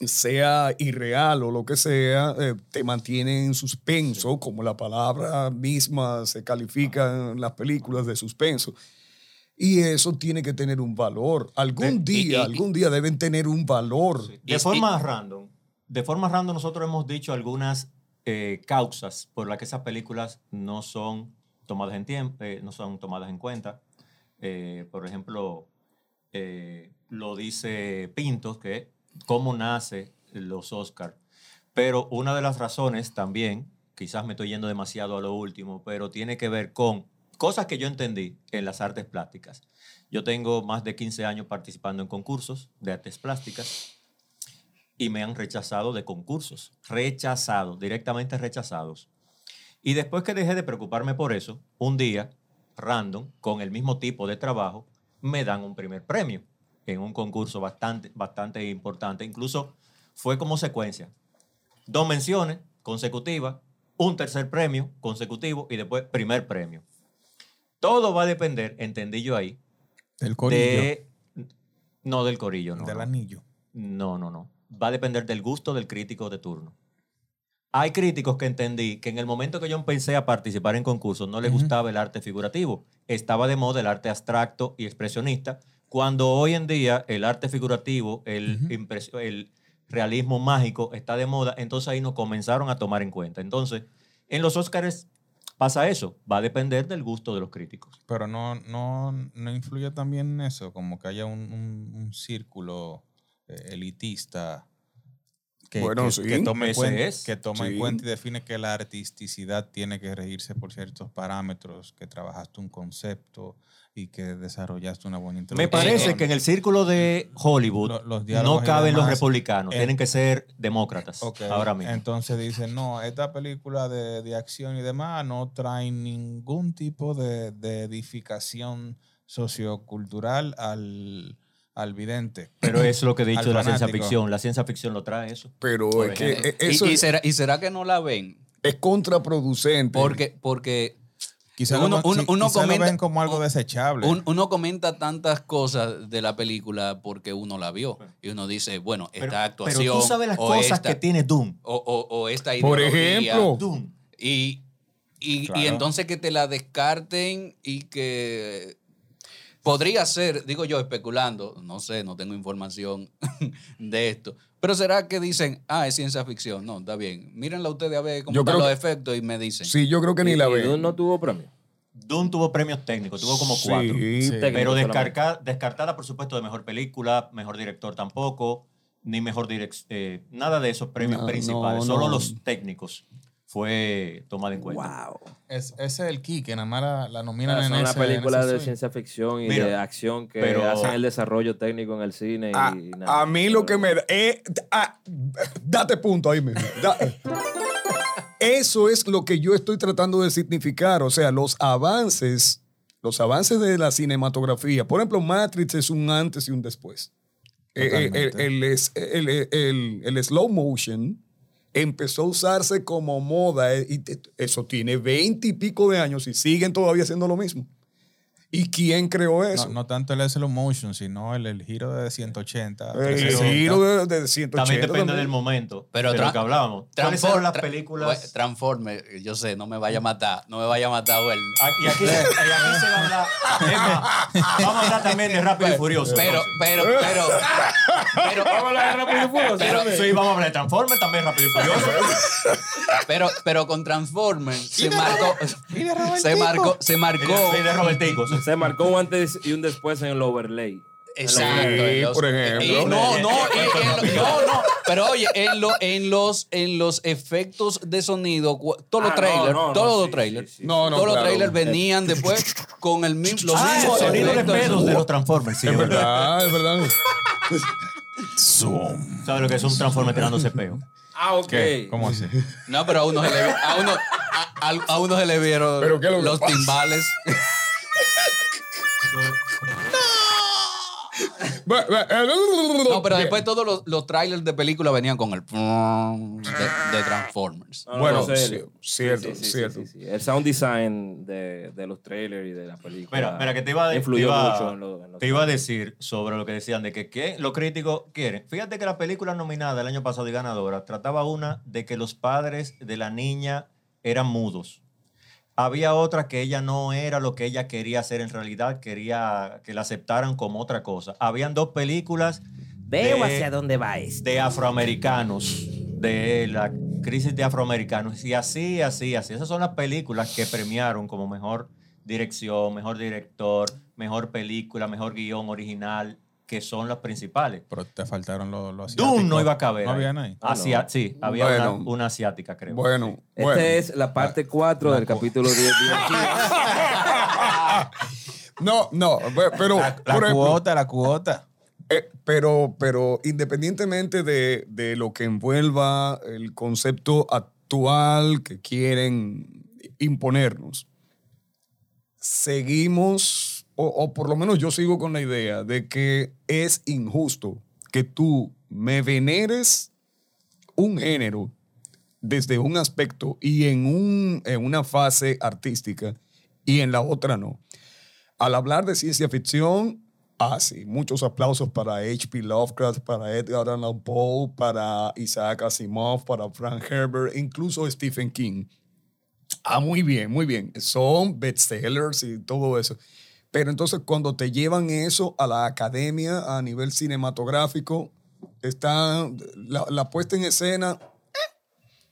sea irreal o lo que sea, eh, te mantiene en suspenso, como la palabra misma se califica en las películas de suspenso. Y eso tiene que tener un valor. Algún De- día, y- algún día deben tener un valor. De Y- forma random, de forma random nosotros hemos dicho algunas eh, causas por las que esas películas no son tomadas en tiempo, no son tomadas en cuenta. Eh, por ejemplo, eh, lo dice Pintos, que cómo nace los Oscars. Pero una de las razones también, quizás me estoy yendo demasiado a lo último, pero tiene que ver con cosas que yo entendí en las artes plásticas. Yo tengo más de 15 años participando en concursos de artes plásticas y me han rechazado de concursos. Rechazados, directamente rechazados. Y después que dejé de preocuparme por eso, un día, random, con el mismo tipo de trabajo, me dan un primer premio en un concurso bastante, bastante importante. Incluso fue como secuencia. Dos menciones consecutivas, un tercer premio consecutivo y después primer premio. Todo va a depender, entendí yo ahí, El corillo. de... No del corillo, no. del no. anillo. No, no, no. Va a depender del gusto del crítico de turno. Hay críticos que entendí que en el momento que yo empecé a participar en concursos no les gustaba el arte figurativo. Estaba de moda el arte abstracto y expresionista, cuando hoy en día el arte figurativo, el, impres- el realismo mágico está de moda, entonces ahí nos comenzaron a tomar en cuenta. Entonces, en los Óscares pasa eso, va a depender del gusto de los críticos. Pero no, no, no influye también eso, como que haya un, un- un círculo eh, elitista que, Bueno, que, sí. que tome, en cuenta, es. que toma en Sí. cuenta y define que la artisticidad tiene que regirse por ciertos parámetros, que trabajaste un concepto y que desarrollaste una buena Me introducción. parece que en el círculo de Hollywood los no caben los republicanos, eh, tienen que ser demócratas ahora mismo. Entonces dicen, no, esta película de, de acción y demás no trae ningún tipo de, de edificación sociocultural al, al vidente. Pero es lo que he dicho de la ciencia ficción. La ciencia ficción lo trae eso. Pero Por es que eh, eso ¿Y, será, ¿Y será que no la ven? es contraproducente. Porque, porque Quizás Uno- uno- uno quizá lo comenta- ven como algo desechable. un- uno comenta tantas cosas de la película porque uno la vio. Y uno dice, bueno, Pero, esta actuación. pero tú sabes las o cosas esta- que tiene Doom. O, o- o esta Por ideología. ejemplo. Doom. Y, y, Claro. y entonces que te la descarten y que podría ser, digo yo, especulando, no sé, no tengo información de esto, pero será que dicen, ah, es ciencia ficción. No, está bien. Mírenla ustedes a ver cómo Yo están creo los que- efectos y me dicen. Sí, yo creo que ni Y- la y ven. Dune no tuvo premio. Doom tuvo premios técnicos, tuvo como Sí. cuatro. Sí. Pero descarga- descartada, por supuesto, de mejor película, mejor director tampoco, ni mejor director. nada de esos premios No, principales. no, Solo no. los técnicos fue tomado en cuenta. Es, ese es el key, que nada más la, la nominan Es en una ese- en película de swing. ciencia ficción y Mira, de acción que pero- hacen el desarrollo técnico en el cine. A, y nada. a mí lo que me da. eh, ah, date punto ahí mismo. Da- eso es lo que yo estoy tratando de significar. O sea, los avances, los avances de la cinematografía. Por ejemplo, Matrix es un antes y un después. Eh, eh, El, es- el- el- el slow motion empezó a usarse como moda eh, y eso tiene veinte y pico de años y siguen todavía haciendo lo mismo. ¿Y quién creó eso? No, no tanto el slow motion, sino el, el giro de 180. el 360. giro de, de 180 También depende también. del momento. Pero de lo que hablábamos. ¿Cuáles fueron las tra- películas? Transforme, yo sé, no me vaya a matar, no me vaya a matar. Ah, Y aquí, y aquí se va a hablar. vamos a hablar también de Rápido y Furioso. Pero, pero, pero, pero, Vamos a hablar de Rápido y Furioso, Pero-. Sí, vamos a hablar de Transformers, también Rápido y Furioso. pero, pero con Transformers se marcó, se marcó, se marcó. y de Robertico. Se marcó un antes y un después en el overlay. Exacto. Sí, los- por ejemplo. y no, no, en no, no. Pero oye, en, lo- en, los, en los efectos de sonido, todos los Ah, trailers, no, no, todos los sí, trailers, sí, sí. No, no, todos los trailers venían después con el mismo, los Ah, mismos sonido de pedos de los Transformers. Sí, Es verdad. es verdad. ¿Sabes lo que es un Transformer tirándose peo? Ah, ok. ¿Qué? ¿Cómo así? No, pero a uno se le, a uno, a, a- a uno se le vieron ¿Pero qué es lo que los pasa? timbales. No, pero después todos los, los trailers de película venían con el de, de Transformers. No, no, Bueno, no sé. sí, cierto, Sí, sí, sí, cierto. El sound design de, de los trailers y de la película. Mira, mira, que te iba, a- te influyó iba- mucho en lo- en los- te iba a decir sobre lo que decían de que, que los críticos quieren. Fíjate que la película nominada el año pasado y ganadora trataba una de que los padres de la niña eran mudos. Había otra que ella no era lo que ella quería hacer en realidad, quería que la aceptaran como otra cosa. Habían dos películas Veo de- hacia dónde va esto. de afroamericanos, de la crisis de afroamericanos, y así, así, así. Esas son las películas que premiaron como mejor dirección, mejor director, mejor película, mejor guion original, que son las principales. Pero te faltaron los, los asiáticos. Doom no iba a caber. No ahí. habían ahí. Asia- no. Sí, había Bueno. una, una asiática, creo. Bueno, Esta bueno. es la parte 4 del capítulo 10. No, no, pe- pero, La, la por ejemplo, cuota, la cuota. eh, pero, pero independientemente de, de lo que envuelva el concepto actual que quieren imponernos, seguimos, o, o por lo menos yo sigo con la idea de que es injusto que tú me veneres un género desde un aspecto y en, un, en una fase artística y en la otra no. Al hablar de ciencia ficción, ah, sí, muchos aplausos para H.P. Lovecraft, para Edgar Allan Poe, para Isaac Asimov, para Frank Herbert, incluso Stephen King. Ah, muy bien, muy bien. Son bestsellers y todo eso. Pero entonces cuando te llevan eso a la academia a nivel cinematográfico, está la, la puesta en escena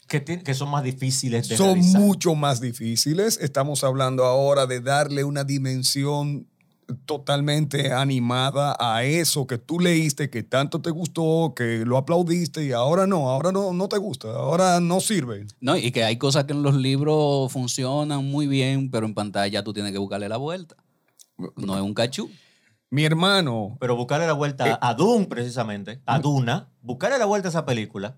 Que, ti- que son más difíciles de son realizar. mucho más difíciles. Estamos hablando ahora de darle una dimensión totalmente animada a eso que tú leíste, que tanto te gustó, que lo aplaudiste y ahora no, ahora no, no te gusta, ahora no sirve. No, y que hay cosas que en los libros funcionan muy bien, pero en pantalla tú tienes que buscarle la vuelta. No es un cachú. Mi hermano, Pero buscarle la vuelta Eh, a Doom, precisamente, a Duna, buscarle la vuelta a esa película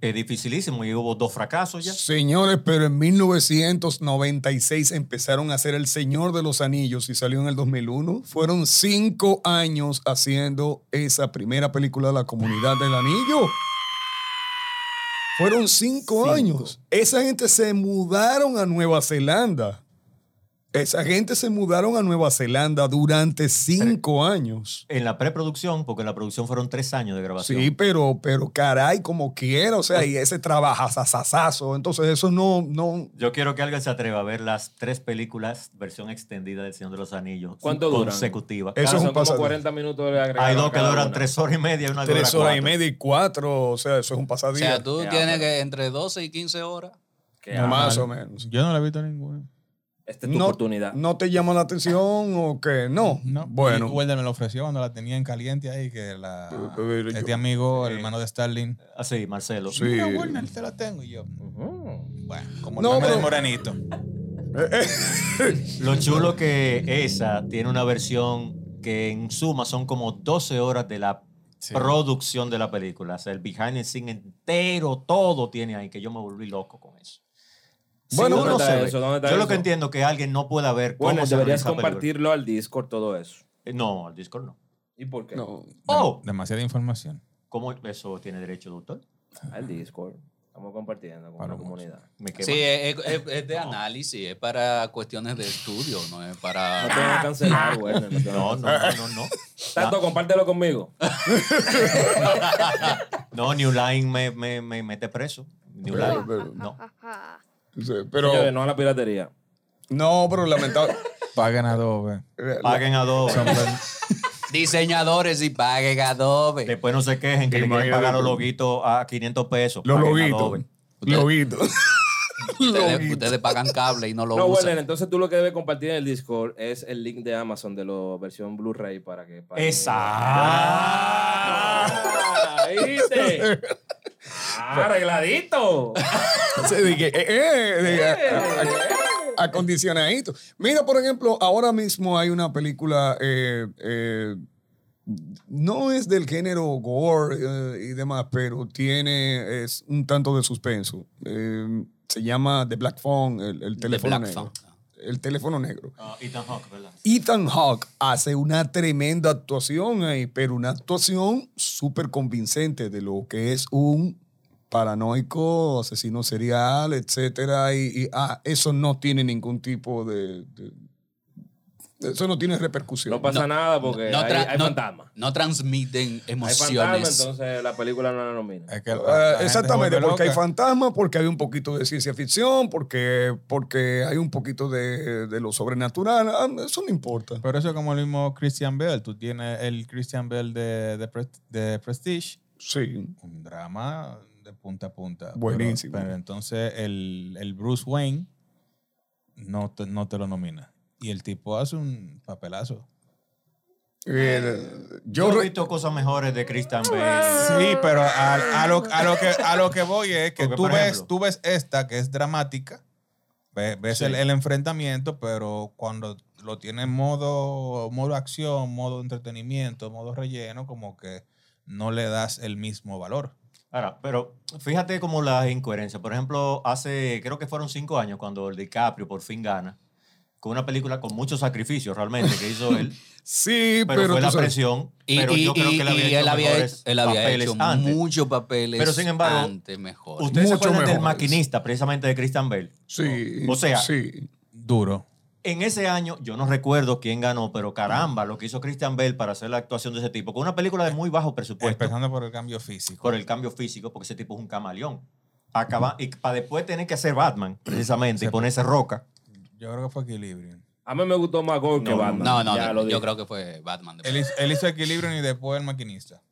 es dificilísimo y hubo dos fracasos ya. señores, pero en 1996 empezaron a hacer El Señor de los Anillos y salió en el 2001. Fueron cinco años haciendo esa primera película de la Comunidad del Anillo. Fueron cinco, Cinco. años. Esa gente se mudaron a Nueva Zelanda. Esa gente se mudaron a Nueva Zelanda durante cinco años. En la preproducción, porque en la producción fueron tres años de grabación. Sí, pero, pero caray, como quiera, o sea, y ese trabajazazazo. Entonces, eso no, no. Yo quiero que alguien se atreva a ver las tres películas, versión extendida del Señor de los Anillos. ¿Cuánto duran? Consecutiva. Eso es son un como pasado. 40 minutos de agregado. Hay dos que duran una. tres horas y media y una Tres horas y media y cuatro, o sea, eso es un O pasadía. sea, tú Ya, tienes pero- que entre 12 y 15 horas. Más o menos. Yo no la he visto ninguna. Esta es tu no, oportunidad. ¿No te llama la atención o qué? No. No. Bueno. Y Welder me lo ofreció cuando la tenía en caliente ahí, que la, pero yo- este amigo, el hermano de Starling. Ah, sí, Marcelo. Sí. Mira, Warner, te la tengo. Y yo, Ujú. bueno, como No, el pero- del morenito. Lo chulo que esa tiene una versión que en suma son como 12 horas de la Sí. producción de la película. O sea, el behind the scene entero, todo tiene ahí, que yo me volví loco. Bueno, Si ¿dónde uno está se ve- eso? ¿Dónde está yo lo que entiendo que alguien no pueda ver cómo Bueno, se deberías película. compartirlo al Discord todo eso. Eh, No, al Discord no. ¿Y por qué? No. Oh, Demasiada información. ¿cómo eso tiene derecho de autor? Al Discord. Estamos compartiendo con Para la comunidad. Sí, es, es- es de análisis, es para cuestiones de estudio, no es No te para... van a cancelar, güey. No, te van a No, cancelar. no, no, no, no. Tanto, compártelo conmigo. No, New Line me, me, me mete preso. New Line. No. Sí, Pero, Señores, no a la piratería. no, pero lamentable. Paguen Adobe. Paguen Adobe. Diseñadores y paguen Adobe. Después no se quejen que le quieren pagar los loguitos a 500 pesos. Los loguitos. Loguitos. Ustedes, ustedes pagan cable y no lo No, usan. bueno, entonces tú lo que debes compartir en el Discord es el link de Amazon de la versión Blu-ray para que... para que- Exacto. Ah, ¿Viste? Ah, arregladito. Que, eh, eh, a- acondicionadito. Mira, por ejemplo, ahora mismo hay una película, eh, eh, no es del género gore eh, y demás, pero tiene, es un tanto de suspenso. Eh, se llama The Black Phone, el, el The teléfono Black. Phone. El teléfono negro. Ah, Ethan Hawke, ¿verdad? Ethan Hawke hace una tremenda actuación ahí, pero una actuación súper convincente de lo que es un paranoico, asesino serial, etcétera. Y, y, ah, eso no tiene ningún tipo de, de- eso no tiene repercusión. No pasa nada porque no, hay, tra- hay no- fantasmas. no transmiten Hay fantasmas, emociones. entonces la película no la nomina. Es que la- Eh, exactamente, porque hay fantasmas, porque hay un poquito de ciencia ficción, porque, porque hay un poquito de, de lo sobrenatural. Ah, Eso no importa. Pero eso es como el mismo Christian Bell. Tú tienes el Christian Bell de, de, Pres- de Prestige, Sí. un drama de punta a punta. Pero- Buenísimo. Pero, entonces el, el Bruce Wayne no te, no te lo nomina. Y el tipo hace un papelazo. Eh, Yo yo he visto cosas mejores de Christian Bale. Sí, pero a, a lo, a lo que, a lo que voy es que Porque, tú ves, ejemplo- tú ves esta que es dramática, ves, ves Sí. el, el enfrentamiento, pero cuando lo tiene en modo, modo acción, modo entretenimiento, modo relleno, como que no le das el mismo valor. Ahora, pero fíjate como las incoherencias. Por ejemplo, hace, creo que fueron cinco años cuando el DiCaprio por fin gana, con una película con muchos sacrificios realmente que hizo él, sí, pero, pero, fue la sabes- presión. Y, pero y- yo creo que él había y hecho él había, mejores hecho- él había papeles hecho antes. muchos papeles Pero, sin embargo, antes mejor. ¿Ustedes se acuerdan del mejores. maquinista precisamente de Christian Bale? Sí. O sea, sí. Duro. En ese año, yo no recuerdo quién ganó, pero caramba, lo que hizo Christian Bale para hacer la actuación de ese tipo, con una película de muy bajo presupuesto, Empezando por el cambio físico. por el cambio físico, porque ese tipo es un camaleón. Acaba, y para después tener que hacer Batman, precisamente, y ponerse roca. Yo creo que fue equilibrio. A mí me gustó más Gore que Batman. no, no, Ya no, yo dije. creo que fue Batman. Él, hizo- él hizo equilibrio y después el maquinista.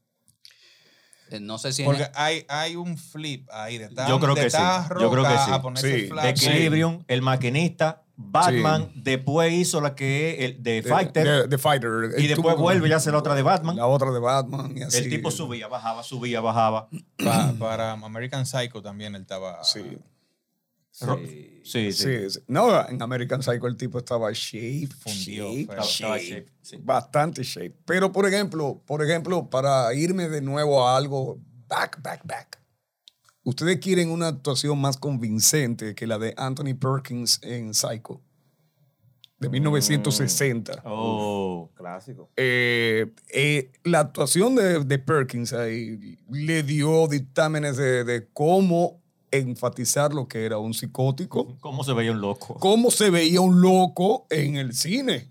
Eh, No sé si en- Porque hay, hay un flip ahí de estar, Yo creo que sí. Yo creo que sí. Sí. Equilibrium, el maquinista, Batman, después hizo la que el de Fighter, The, The Fighter. y después vuelve y hace la otra de Batman. La otra de Batman. Y así. el tipo subía, bajaba, subía, bajaba. Pa- para American Psycho también él estaba. Sí. Sí. Sí, sí. No, en American Psycho el tipo estaba shape, Fundido, shape. Estaba- estaba shape, shape, sí. bastante shape. Pero por ejemplo, por ejemplo, para irme de nuevo a algo back, back, back. Ustedes quieren una actuación más convincente que la de Anthony Perkins en Psycho de 1960. Oh. Clásico. Eh, eh, la actuación de, de Perkins ahí le dio dictámenes de, de cómo enfatizar lo que era un psicótico, ¿Cómo se veía un loco? cómo se veía un loco en el cine.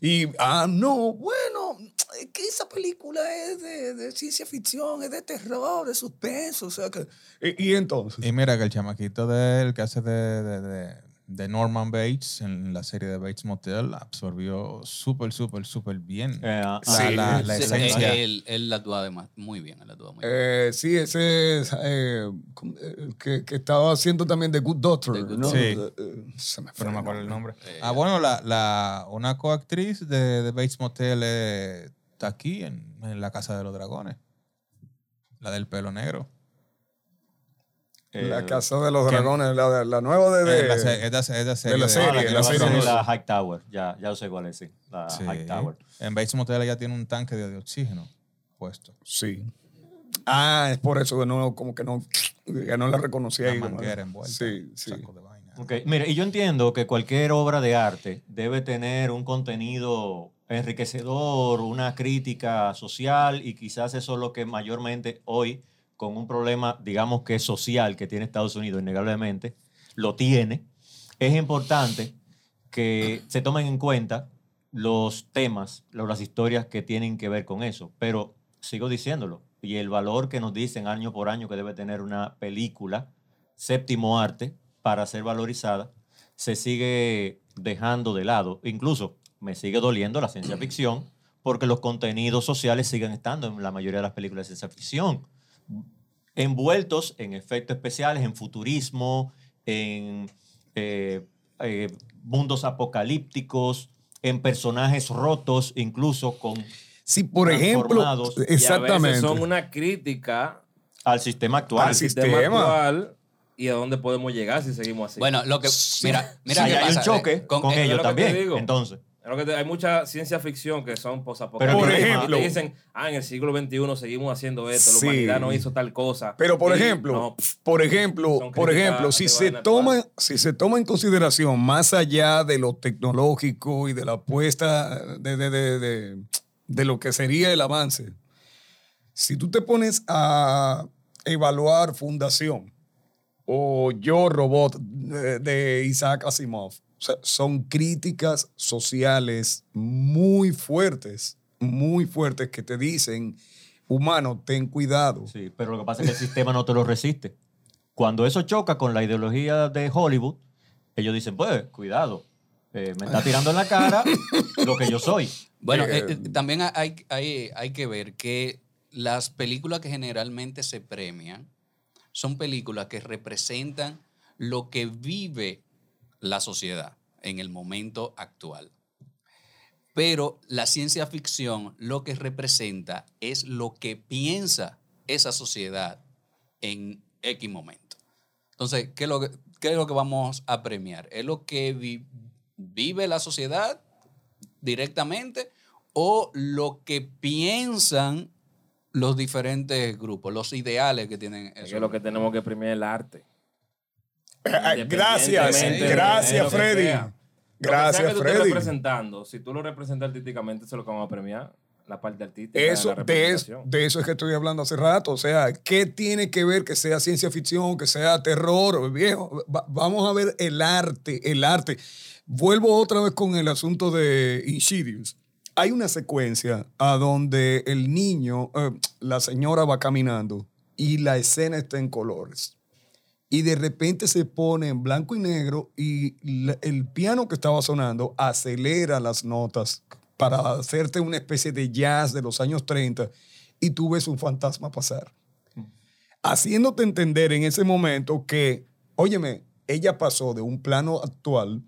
Y, ah, no, bueno, es que esa película es de, de ciencia ficción, es de terror, de suspenso, o sea que... Y, y entonces... Y mira que el chamaquito de él que hace de, de, de- de Norman Bates en la serie de Bates Motel absorbió súper, súper, súper bien. Eh, la, sí, la- la Sí, esencia. eh, él, él actúa además muy bien. Él actúa muy bien. Eh, sí, ese que, que estaba haciendo también The Good Doctor. The Good ¿no? Se me fue pero no me acuerdo el nombre. Eh, ah, bueno, la, la, una coactriz de, de Bates Motel está aquí en, en la Casa de los Dragones. La del pelo negro. La Eh, Casa de los Dragones, la, la nueva de... De- la se- esta, esta serie. la de- serie, la que la va a serie ser nueva. la High Tower. Ya, ya sé cuál es, sí. La Sí. High Tower. En Bates Motel ella tiene un tanque de, de oxígeno puesto. Sí. Ah, es por eso que no, como que no, que no la reconocía. Ahí, como- manguera envuelta. Sí, sí. Saco de vaina. Ok, Mire, y yo entiendo que cualquier obra de arte debe tener un contenido enriquecedor, una crítica social, y quizás eso es lo que mayormente hoy, con un problema, digamos que social que tiene Estados Unidos, innegablemente, lo tiene. Es importante que se tomen en cuenta los temas, las historias que tienen que ver con eso. Pero sigo diciéndolo, y el valor que nos dicen año por año que debe tener una película, séptimo arte, para ser valorizada, se sigue dejando de lado. Incluso me sigue doliendo la ciencia ficción, porque los contenidos sociales siguen estando en la mayoría de las películas de ciencia ficción envueltos en efectos especiales, en futurismo, en eh, eh, mundos apocalípticos, en personajes rotos, incluso con Sí, por ejemplo, Transformados. Y a veces exactamente. son una crítica al sistema actual. Al sistema, sistema. actual y a dónde podemos llegar si seguimos así. Bueno, lo que. Mira, mira Sí, qué hay un pasa, choque eh, con, eh, es ellos también. Entonces, Lo que hay mucha ciencia ficción que son Pero, posapocalípticas. por ejemplo- te dicen, ah, en el siglo XXI seguimos haciendo esto, Sí. la humanidad no hizo tal cosa. Pero por ejemplo, no, por ejemplo, por ejemplo, si se toma, actual. si se toma en consideración más allá de lo tecnológico y de la apuesta de, de, de, de- lo que sería el avance, si tú te pones a evaluar Fundación o Yo Robot de Isaac Asimov, o sea, son críticas sociales muy fuertes, muy fuertes que te dicen, humano, ten cuidado. sí, pero lo que pasa es que el sistema no te lo resiste. Cuando eso choca con la ideología de Hollywood, ellos dicen, pues, cuidado, eh, me está tirando en la cara lo que yo soy. Bueno, Eh, eh, eh, también hay, hay, hay que ver que las películas que generalmente se premian son películas que representan lo que vive la sociedad. en el momento actual. Pero la ciencia ficción lo que representa es lo que piensa esa sociedad en X momento. Entonces, ¿qué es lo que, qué es lo que vamos a premiar? ¿Es lo que vi- vive la sociedad directamente o lo que piensan los diferentes grupos, los ideales que tienen Es que lo que tenemos que premiar es el arte. Gracias, Independientemente de gracias, lo que Freddy. sea. Que Gracias, que tú estés Freddy. representando, si tú lo representas artísticamente, eso es lo que vamos a premiar. La parte artística. Eso, la de, eso, de eso es que estoy hablando hace rato. O sea, ¿qué tiene que ver que sea ciencia ficción, que sea terror, viejo? Va- vamos a ver el arte, el arte. Vuelvo otra vez con el asunto de Insidious. Hay una secuencia a donde el niño, eh, la señora va caminando y la escena está en colores. Y de repente se pone en blanco y negro y el piano que estaba sonando acelera las notas para hacerte una especie de jazz de los años 30 y tú ves un fantasma pasar. Haciéndote entender en ese momento que, óyeme, ella pasó de un plano actual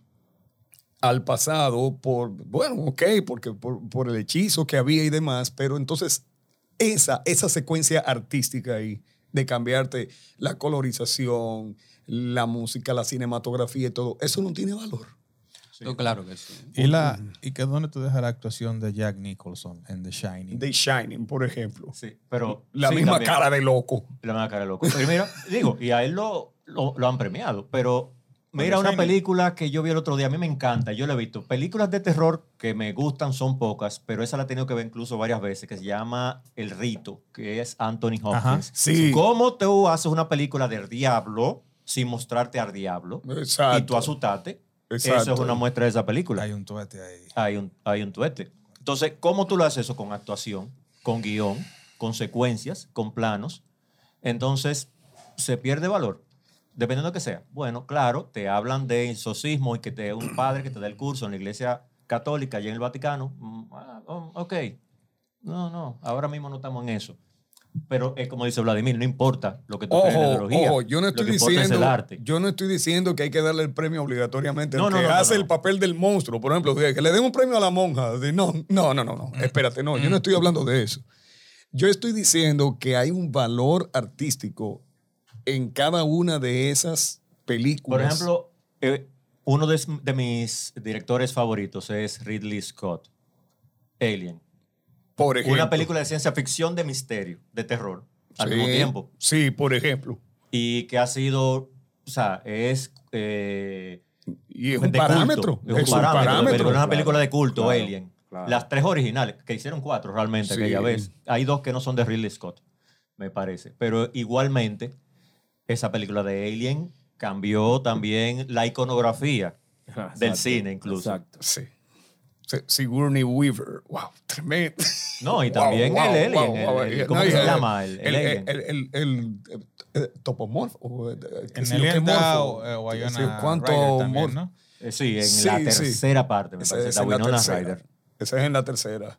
al pasado por, bueno, ok, porque por, por el hechizo que había y demás, pero entonces esa, esa secuencia artística ahí de cambiarte la colorización, la música, la cinematografía y todo, eso no tiene valor. No, claro que sí. ¿Y, la, ¿Y qué dónde tú dejas la actuación de Jack Nicholson en The Shining? The Shining, por ejemplo. Sí, pero... La sí, misma también. cara de loco. La misma cara de loco. Pero mira, digo, y a él lo, lo, lo han premiado, pero mira una película que yo vi el otro día, a mí me encanta, yo la he visto. Películas de terror que me gustan son pocas, pero esa la he tenido que ver incluso varias veces, que se llama El Rito, que es Anthony Ajá. Hopkins. Sí. ¿Cómo tú haces una película del diablo sin mostrarte al diablo? Exacto. Y tú asustate. Eso Exacto. es una muestra de esa película Hay un tuete ahí. hay un, hay un tuete. Entonces, ¿cómo tú lo haces eso? Con actuación, con guion, con secuencias, con planos. Entonces, se pierde valor, dependiendo de que sea. Bueno, claro, te hablan de exorcismo y que te un padre que te da el curso en la iglesia católica y en el Vaticano. Mm, ah, oh, ok. No, no, ahora mismo no estamos en eso. Pero es como dice Vladimir, no importa lo que tú creas en la Ojo, ideología. ojo, yo no estoy diciendo, es arte. yo no estoy diciendo que hay que darle el premio obligatoriamente No, no, que no, hace el papel del monstruo, por ejemplo, que le den un premio a la monja. no, no, no, no, no, espérate, no, yo no estoy hablando de eso. Yo estoy diciendo que hay un valor artístico en cada una de esas películas. Por ejemplo, eh, uno de, de mis directores favoritos es Ridley Scott. Alien. por ejemplo, Una película de ciencia ficción de misterio, de terror, al Sí, mismo tiempo. Sí, por ejemplo. Y que ha sido, o sea, es... eh, Y es un parámetro. culto. Es un parámetro. de película, una película de culto, claro, Alien. claro. Las tres originales, que hicieron cuatro realmente Sí. aquella vez. Hay dos que no son de Ridley Scott, me parece. Pero igualmente, esa película de Alien cambió también la iconografía del Exacto, cine incluso. Exacto. Sí. Sigourney Weaver. Wow, tremendo. No, y también el Alien. wow, el- wow. el- ¿Cómo se el- llama? El, el El, Alien. el, el, el, eh, topomorfo. o, eh, En el eh, Sí, ¿Cuánto. Eh, sí, en Sí, la sí. tercera parte, me parece. la Winona. Ryder. Esa es en la tercera.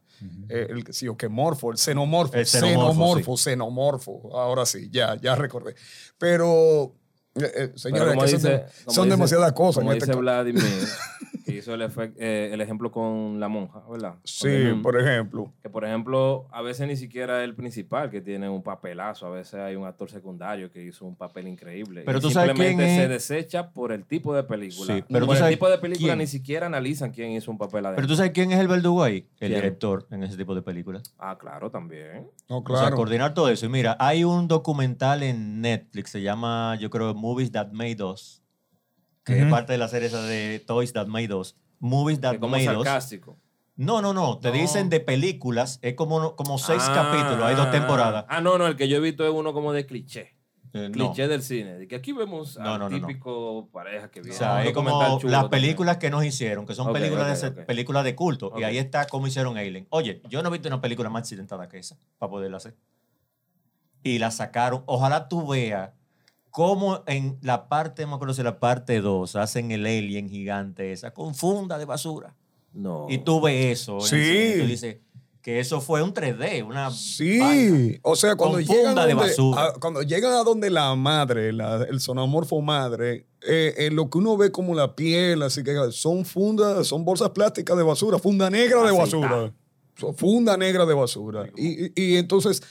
Eh, el que sí, o que morfo, el xenomorfo. El xenomorfo, xenomorfo, xenomorfo. Ahora sí, ya, ya recordé. Pero, eh, eh, señores, que son, dice- de- como son dice- demasiadas cosas. Como en este dice Vladimir, hizo el, efec- eh, el ejemplo con la monja, ¿verdad? Sí, por ejemplo. Que por ejemplo, a veces ni siquiera el principal que tiene un papelazo, a veces hay un actor secundario que hizo un papel increíble. Pero Y tú sabes simplemente quién se es- desecha por el tipo de película. Sí, pero por tú el sabes tipo de película quién. ni siquiera analizan quién hizo un papel adentro. Pero tú sabes quién es el verdugo ahí? El ¿Quién? director en ese tipo de películas. Ah, claro, también. No, O sea, claro. coordinar todo eso. Y mira, hay un documental en Netflix, se llama, yo creo, Movies That Made Us, que es parte de la serie esa de Toys That Made Us. Movies That como Made Us. sarcástico. No, no, no. Te No. dicen de películas. Es como, como seis Ah, capítulos. Hay dos temporadas. Ah, no, no, el que yo he visto es uno como de cliché. Eh, no. Cliché del cine. De que aquí vemos No, al no, no, no. típico pareja que viene. O sea, es como chulo las también. películas que nos hicieron, que son películas, de, películas de culto. Y ahí está cómo hicieron Alien. Oye, yo no he visto una película más accidentada que esa para poderla hacer. Y la sacaron. Ojalá tú veas cómo en la parte, no me acuerdo si la parte 2, hacen el Alien gigante esa, con funda de basura. No. Y tú ves eso. Sí. y tú dices, que eso fue un 3D, una vaina. Sí, o sea, cuando Con llegan, funda de donde, basura. a, cuando llegan a donde la madre, la- el sonomorfo madre, eh, eh, lo que uno ve como la piel, así que son fundas, son bolsas plásticas de basura, funda negra de basura. Son Funda negra de basura. Y, y- y entonces,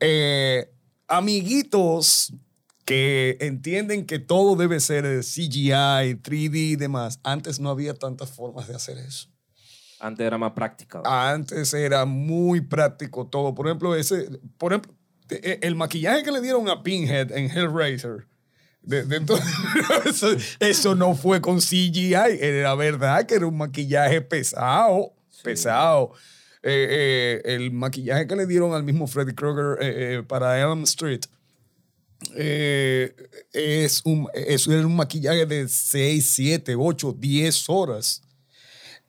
eh, amiguitos que entienden que todo debe ser eh, CGI, 3D y demás, antes no había tantas formas de hacer eso. Antes era más práctica. Antes era muy práctico todo. Por ejemplo, ese, por ejemplo, eh, el maquillaje que le dieron a Pinhead en Hellraiser. de- de to- eso, eso no fue con CGI. Era verdad que era un maquillaje pesado. Pesado. Eh, eh, el maquillaje que le dieron al mismo Freddy Krueger eh, eh, para Elm Street eh, es un, eso era un maquillaje de 6, 7, 8, 10 horas.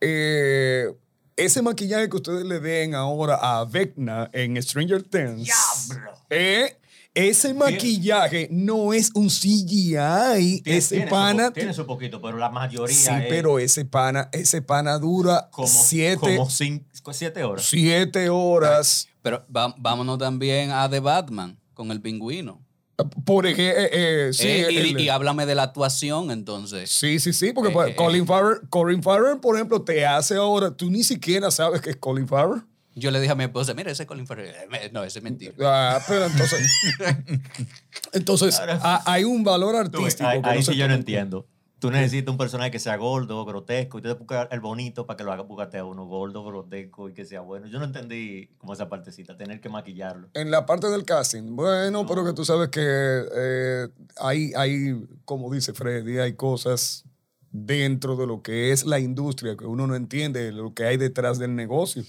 Eh, ese maquillaje que ustedes le den ahora a Vecna en Stranger Things. eh, ese maquillaje no es un CGI. Tiene- ese tiene su pana. po- tiene su poquito, pero la mayoría sí, es pero ese pana, ese pana dura como, siete, como cinco- siete horas. siete horas. Pero va- vámonos también a The Batman con el pingüino. Por ejemplo, sí, Eh, y, el- y háblame de la actuación entonces. Sí, sí, sí, porque Eh, pues, eh, Colin, Farrell, Colin Farrell, por ejemplo, te hace ahora, tú ni siquiera sabes que es Colin Farrell. Yo le dije a mi esposa, mira, ese es Colin Farrell. Eh, No, ese es mentira. Ah, pero entonces, entonces ha- hay un valor artístico. ahí que ahí no se sí yo no entiendo. Tú necesitas un personaje que sea gordo, grotesco, y tú te buscas el bonito para que lo haga búscate a uno gordo, grotesco y que sea bueno. Yo no entendí como esa partecita, tener que maquillarlo. En la parte del casting, bueno, pero que tú sabes que eh, hay, hay, como dice Freddy, hay cosas dentro de lo que es la industria que uno no entiende, lo que hay detrás del negocio.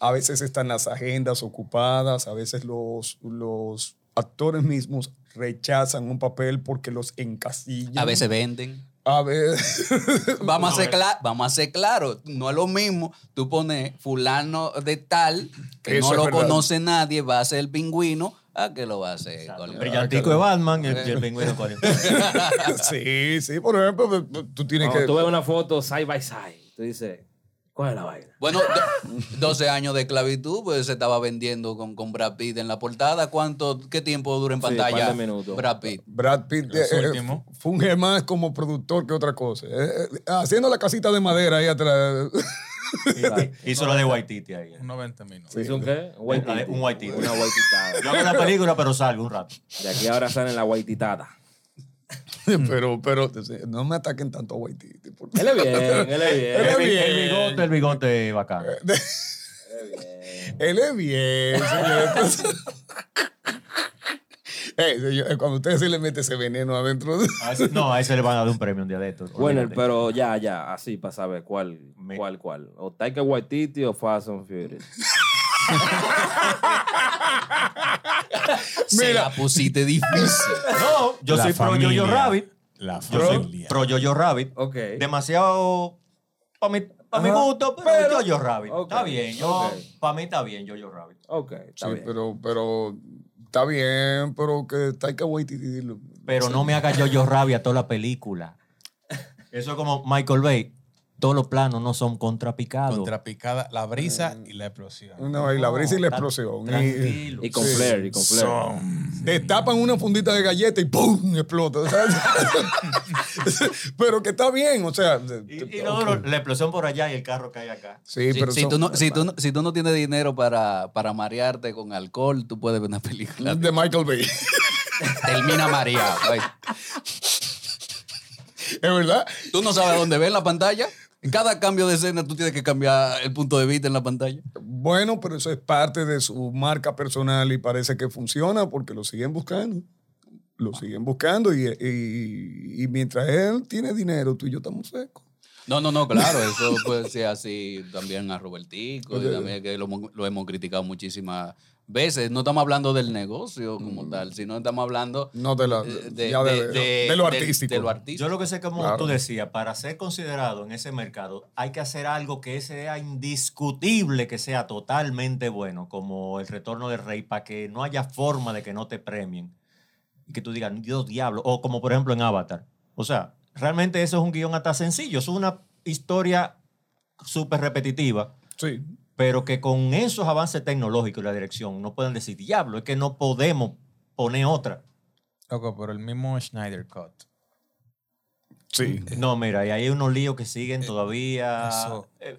A veces están las agendas ocupadas, a veces los, los actores mismos rechazan un papel porque los encasillan. A veces venden. A ver. Vamos a, ser cla- vamos a ser claros, no es lo mismo tú pones fulano de tal, que Eso no lo verdad. conoce nadie, va a ser el pingüino, a que lo va a hacer Farrell. Brillantico de Batman y el, y el pingüino Colin. sí, sí, por ejemplo, tú tienes Cuando que. tú ves una foto side by side, tú dices, ¿cuál es la vaina? Bueno, do- 12 años de esclavitud, pues se estaba vendiendo con, con Brad Pitt en la portada. ¿Cuánto, qué tiempo dura en Sí, pantalla de minutos. Brad Pitt? Brad Pitt eh, eh, funge más como productor que otra cosa. Eh, eh, haciendo la casita de madera ahí atrás. Hizo la de Waititi ahí. Unos 20 minutos. ¿Hizo un qué? Un titty. un white titty. Una white titada. Yo hago la película, pero salgo un rato. De aquí ahora sale la white titada. pero, pero no me ataquen tanto a Waititi. Él es bien, él es bien. Él es El, bi- bien. el bigote, el bigote bacano. Él es bien, señor. Entonces- Eh, señor, eh, cuando usted se le mete ese veneno adentro. de- A ese- no, a ese le van a dar un premio un día de estos. Bueno, pero ya, ya, así para saber cuál, Me- cuál, cuál. O Taika Waititi o Fast and Furious. Se Mira. la pusiste difícil. No, yo La soy pro familia. Jojo Rabbit. La Yo soy familia. pro Jojo Rabbit. Ok. Demasiado para mi, pa' mi Ajá. gusto, pero, Pero- Jojo Rabbit. Ok, Está bien. Yo, ok. Para mí está bien Jojo Rabbit. Ok, está Sí, bien. pero, pero está bien, pero que Taika Waititi. lo- Pero no me haga Jojo Rabbit a toda la película. Eso es como Michael Bay. Todos los planos no son contrapicados. Contrapicada, la brisa y la explosión. No, y la brisa y la explosión. Y- Tranquilo. Y con Sí. Flair, y con Flair. Son. destapan una fundita de galleta y ¡pum! explota. pero que está bien, o sea. Y, y no, no, la explosión por allá y el carro cae acá. Sí, Si, pero si son- tú no, si, tú, no- si tú no tienes dinero para, para marearte con alcohol, tú puedes ver una película. de Michael Bay. Termina mareado. Es verdad. Tú no sabes dónde ves la pantalla. En cada cambio de escena tú tienes que cambiar el punto de vista en la pantalla. Bueno, pero eso es parte de su marca personal y parece que funciona porque lo siguen buscando. Lo siguen buscando y, y- y mientras él tiene dinero, tú y yo estamos secos. No, no, no, claro, eso puede ser así también a Robertico, y también que lo, hemos- lo hemos criticado muchísimas veces. No estamos hablando del negocio como tal, sino estamos hablando No de, la, de, de- ya de, de- de- de lo artístico. de lo artístico. Yo lo que sé, como Claro. tú decías, para ser considerado en ese mercado, hay que hacer algo que sea indiscutible, que sea totalmente bueno, como el retorno del rey, para que no haya forma de que no te premien. Y que tú digas, Dios diablo. O como por ejemplo en Avatar. O sea, realmente eso es un guion hasta sencillo. Es una historia súper repetitiva. Sí. Pero que con esos avances tecnológicos y la dirección no pueden decir, diablo, es que no podemos poner otra. Loco, pero el mismo Schneider Cut. Sí. No, mira, y hay unos líos que siguen todavía. eso. Eh,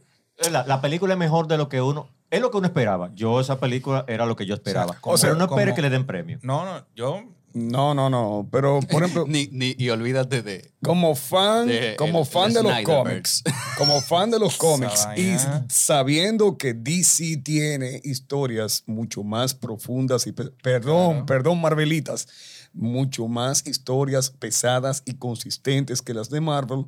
La, la película es mejor de lo que uno... Es lo que uno esperaba. Yo esa película era lo que yo esperaba. O sea, como- pero no espere como- que le den premio. No, no, yo. No, no, no. Pero, por ejemplo, Ni, ni- y olvídate de. como fan, De- como el- fan de los cómics, como fan de los cómics y sabiendo que DC tiene historias mucho más profundas y pe- perdón, perdón, Marvelitas, mucho más historias pesadas y consistentes que las de Marvel,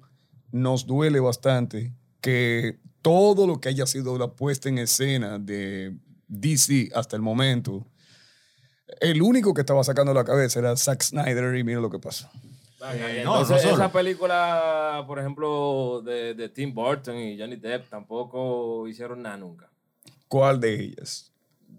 nos duele bastante que todo lo que haya sido la puesta en escena de DC hasta el momento, el único que estaba sacando la cabeza era Zack Snyder y mira lo que pasó. Eh, no, Entonces, no solo. esa película, por ejemplo, de, de Tim Burton y Johnny Depp tampoco hicieron nada nunca. ¿Cuál de ellas?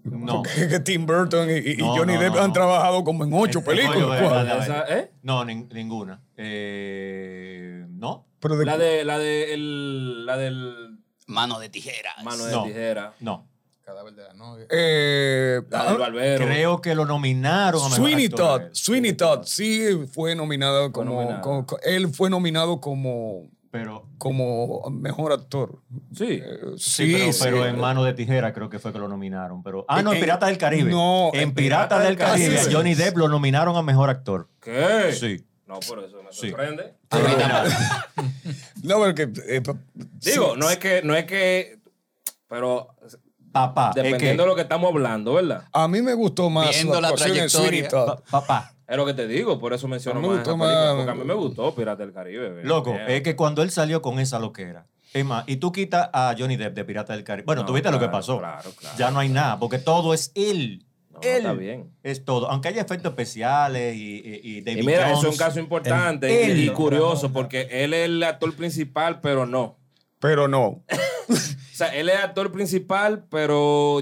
No. Porque es que Tim Burton y, y No, Johnny no, Depp no, han no. trabajado como en ocho Eh, películas. coño, ¿Cuál? ¿eh? No, nin- ninguna. Eh, no, Pero de- La de la de el, la del Mano de tijeras. mano de No. tijera, no. Cadáver de la novia. eh, la ah, del barbero. Creo que lo nominaron a mejor Sweeney actor. Todd. Sweeney Todd sí fue nominado como, nominado. como- co- él fue nominado como Pero como mejor actor. Sí. Eh, sí, sí, pero, sí. pero en Mano de Tijera creo que fue que lo nominaron. Pero, ah, no, en En- Pirata del Caribe. no, en en Pirata Pirata del Caribe, Johnny Depp lo nominaron a mejor actor. ¿Qué? Sí. No, por eso me Sí. sorprende. No, porque eh, pa- Digo, sí, no es que, no es que, pero Papá, es dependiendo que, de lo que estamos hablando, ¿verdad? A mí me gustó más Viendo la actuación en Sweeney trayectoria. Todd. pa- papá, Es lo que te digo, por eso menciono A mí más me gustó película, más- porque a mí me gustó Pirata del Caribe. loco, es que cuando él salió con esa loquera, es más, y tú quitas a Johnny Depp de Pirata del Caribe. Bueno, No, tú viste lo que pasó. claro, claro. Ya no hay nada, porque todo es él. No, él está bien. es todo. Aunque haya efectos especiales y, y, y David Y mira, eso es un Jones, caso importante él- y, curioso, porque él es el actor principal, pero no. Pero no. O sea, él es actor principal, pero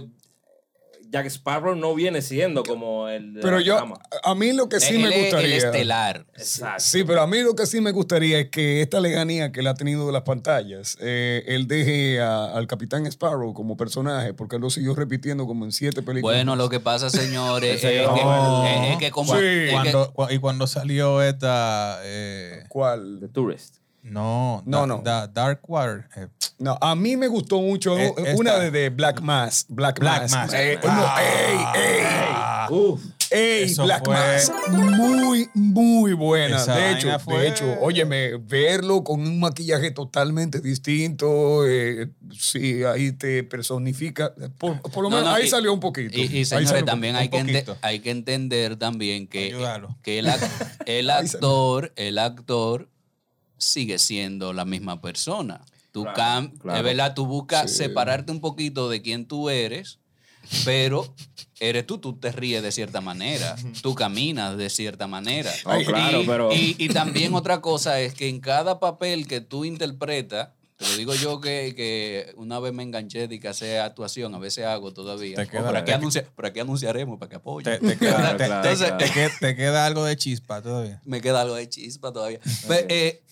Jack Sparrow no viene siendo como el de Pero la yo, trama. a mí lo que sí Él me es el gustaría. estelar. Exacto. Sí, pero a mí lo que sí me gustaría es que esta leganía que él ha tenido de las pantallas, eh, él deje a- al Capitán Sparrow como personaje, porque él lo siguió repitiendo como en siete películas. Bueno, lo que pasa, señores, es, que, no. es- es que como. Sí. que- Cuando, cua- y cuando salió esta. eh, ¿Cuál? The Tourist. No, No, Da- no. Da- Dark Water. eh, No, a mí me gustó mucho Eh, una esta. de, de Black Mass. Black, Black Mass. Mass. Eh, Ah. no, ey, Ah, Uf. ey, ey, Black fue- Mass. Muy, muy buena. Esa De hecho, fue- de hecho, óyeme, verlo con un maquillaje totalmente distinto, eh, sí, ahí te personifica. Por, por lo No, menos no, ahí y- salió un poquito. Y, y, señores, también hay un que, ente- hay que entender también que, Ayúdalo. que el, el actor, el actor sigue siendo la misma persona. Tú, Claro, cam- claro. es verdad, tú buscas Sí. separarte un poquito de quién tú eres, pero eres tú, tú te ríes de cierta manera, tú caminas de cierta manera. Claro, y, pero- y- y también otra cosa es que en cada papel que tú interpretas, te lo digo yo que, que una vez me enganché de que hacer actuación, a veces hago todavía. Te queda- por, aquí te- anuncia- anunciaremos para que apoyen. te, te queda, Claro, te- claro, claro. queda- te queda algo de chispa todavía. me queda algo de chispa todavía. Pero, eh,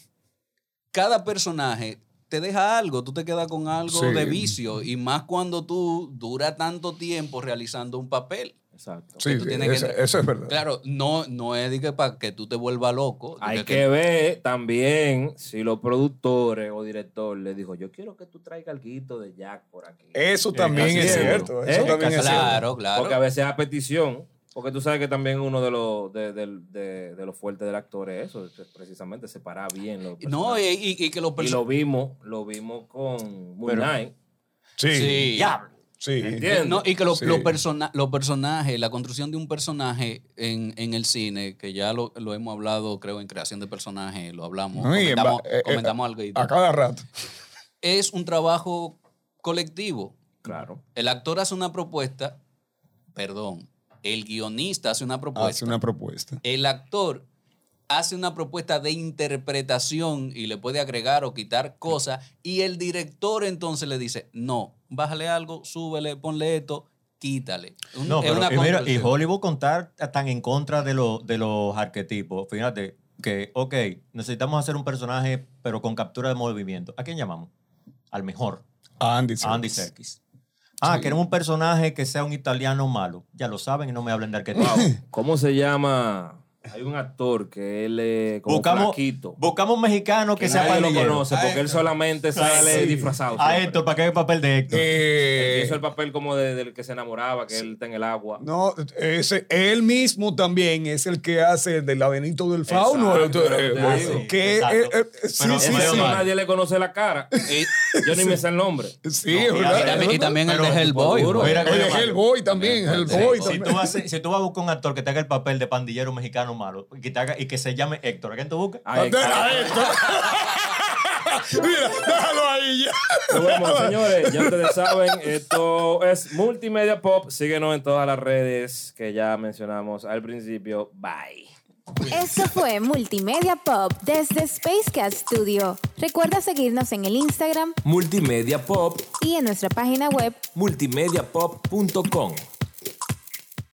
cada personaje te deja algo, tú te quedas con algo Sí. de vicio y más cuando tú dura tanto tiempo realizando un papel. Exacto. Sí, tú sí, tienes que- eso, es verdad. Claro, no, no es de que para que tú te vuelvas loco. Hay que ver también si los productores o director le dijo, yo quiero que tú traigas algo de Jack por aquí. Eso también casi es cierto. Eso ¿Eh? también es cierto. Claro, claro. Porque a veces a petición, porque tú sabes que también uno de los de, de- de- de los fuertes del actor es eso, es precisamente separar bien los No, y, y- y que los y personajes... lo vimos, lo vimos con Moon Pero- Knight. Sí. Sí. Diablo. Sí. No, y que los, Sí. los, persona- los personajes, la construcción de un personaje en, en el cine, que ya lo, lo hemos hablado, creo, en creación de personajes, lo hablamos, comentamos, eh, eh, comentamos algo. y A cada rato. Es un trabajo colectivo. Claro. El actor hace una propuesta, perdón, el guionista hace una propuesta, Hace una propuesta. el actor hace una propuesta de interpretación y le puede agregar o quitar cosas, y el director entonces le dice, no, bájale algo, súbele, ponle esto, quítale. Un- No, es pero una y, mira, y. Hollywood contar tan en contra de, lo- de los arquetipos. Fíjate que, ok, necesitamos hacer un personaje, pero con captura de movimiento. ¿A quién llamamos? Al mejor, A Andy a Andy Serkis. Ah, queremos un personaje que sea un italiano malo. Ya lo saben y no me hablen de arquetipo. Wow. ¿Cómo se llama? Hay un actor que él es como Buscamos, flaquito. buscamos un mexicano que, Que sea nadie lo conoce porque él solamente sale sí. disfrazado. A siempre. Héctor, para que haga el papel de Héctor. Él Eh, hizo el papel como de- del que se enamoraba, que él está en el agua. no, ese, él mismo también es el que hace del laberinto del fauno. Exacto, eh, digo. que, eh, eh, sí, Pero sí, sí. nadie le conoce la cara. Yo ni me sé el nombre. Sí, No, es y verdad, Y es también, el de Hellboy. Oye, de. Hellboy también, si tú vas a buscar un actor que te haga el papel de pandillero mexicano malo y que, te haga- y que se llame Héctor, ¿a quién tú buscas? Ay, A esto. Mira, déjalo ahí ya. Nos vemos, señores. Ya ustedes saben, esto es Multimedia Pop. Síguenos en todas las redes que ya mencionamos al principio. Bye. Esto fue Multimedia Pop desde Space Cat Studio. Recuerda seguirnos en el Instagram Multimedia Pop, y en nuestra página web multimediapop.com.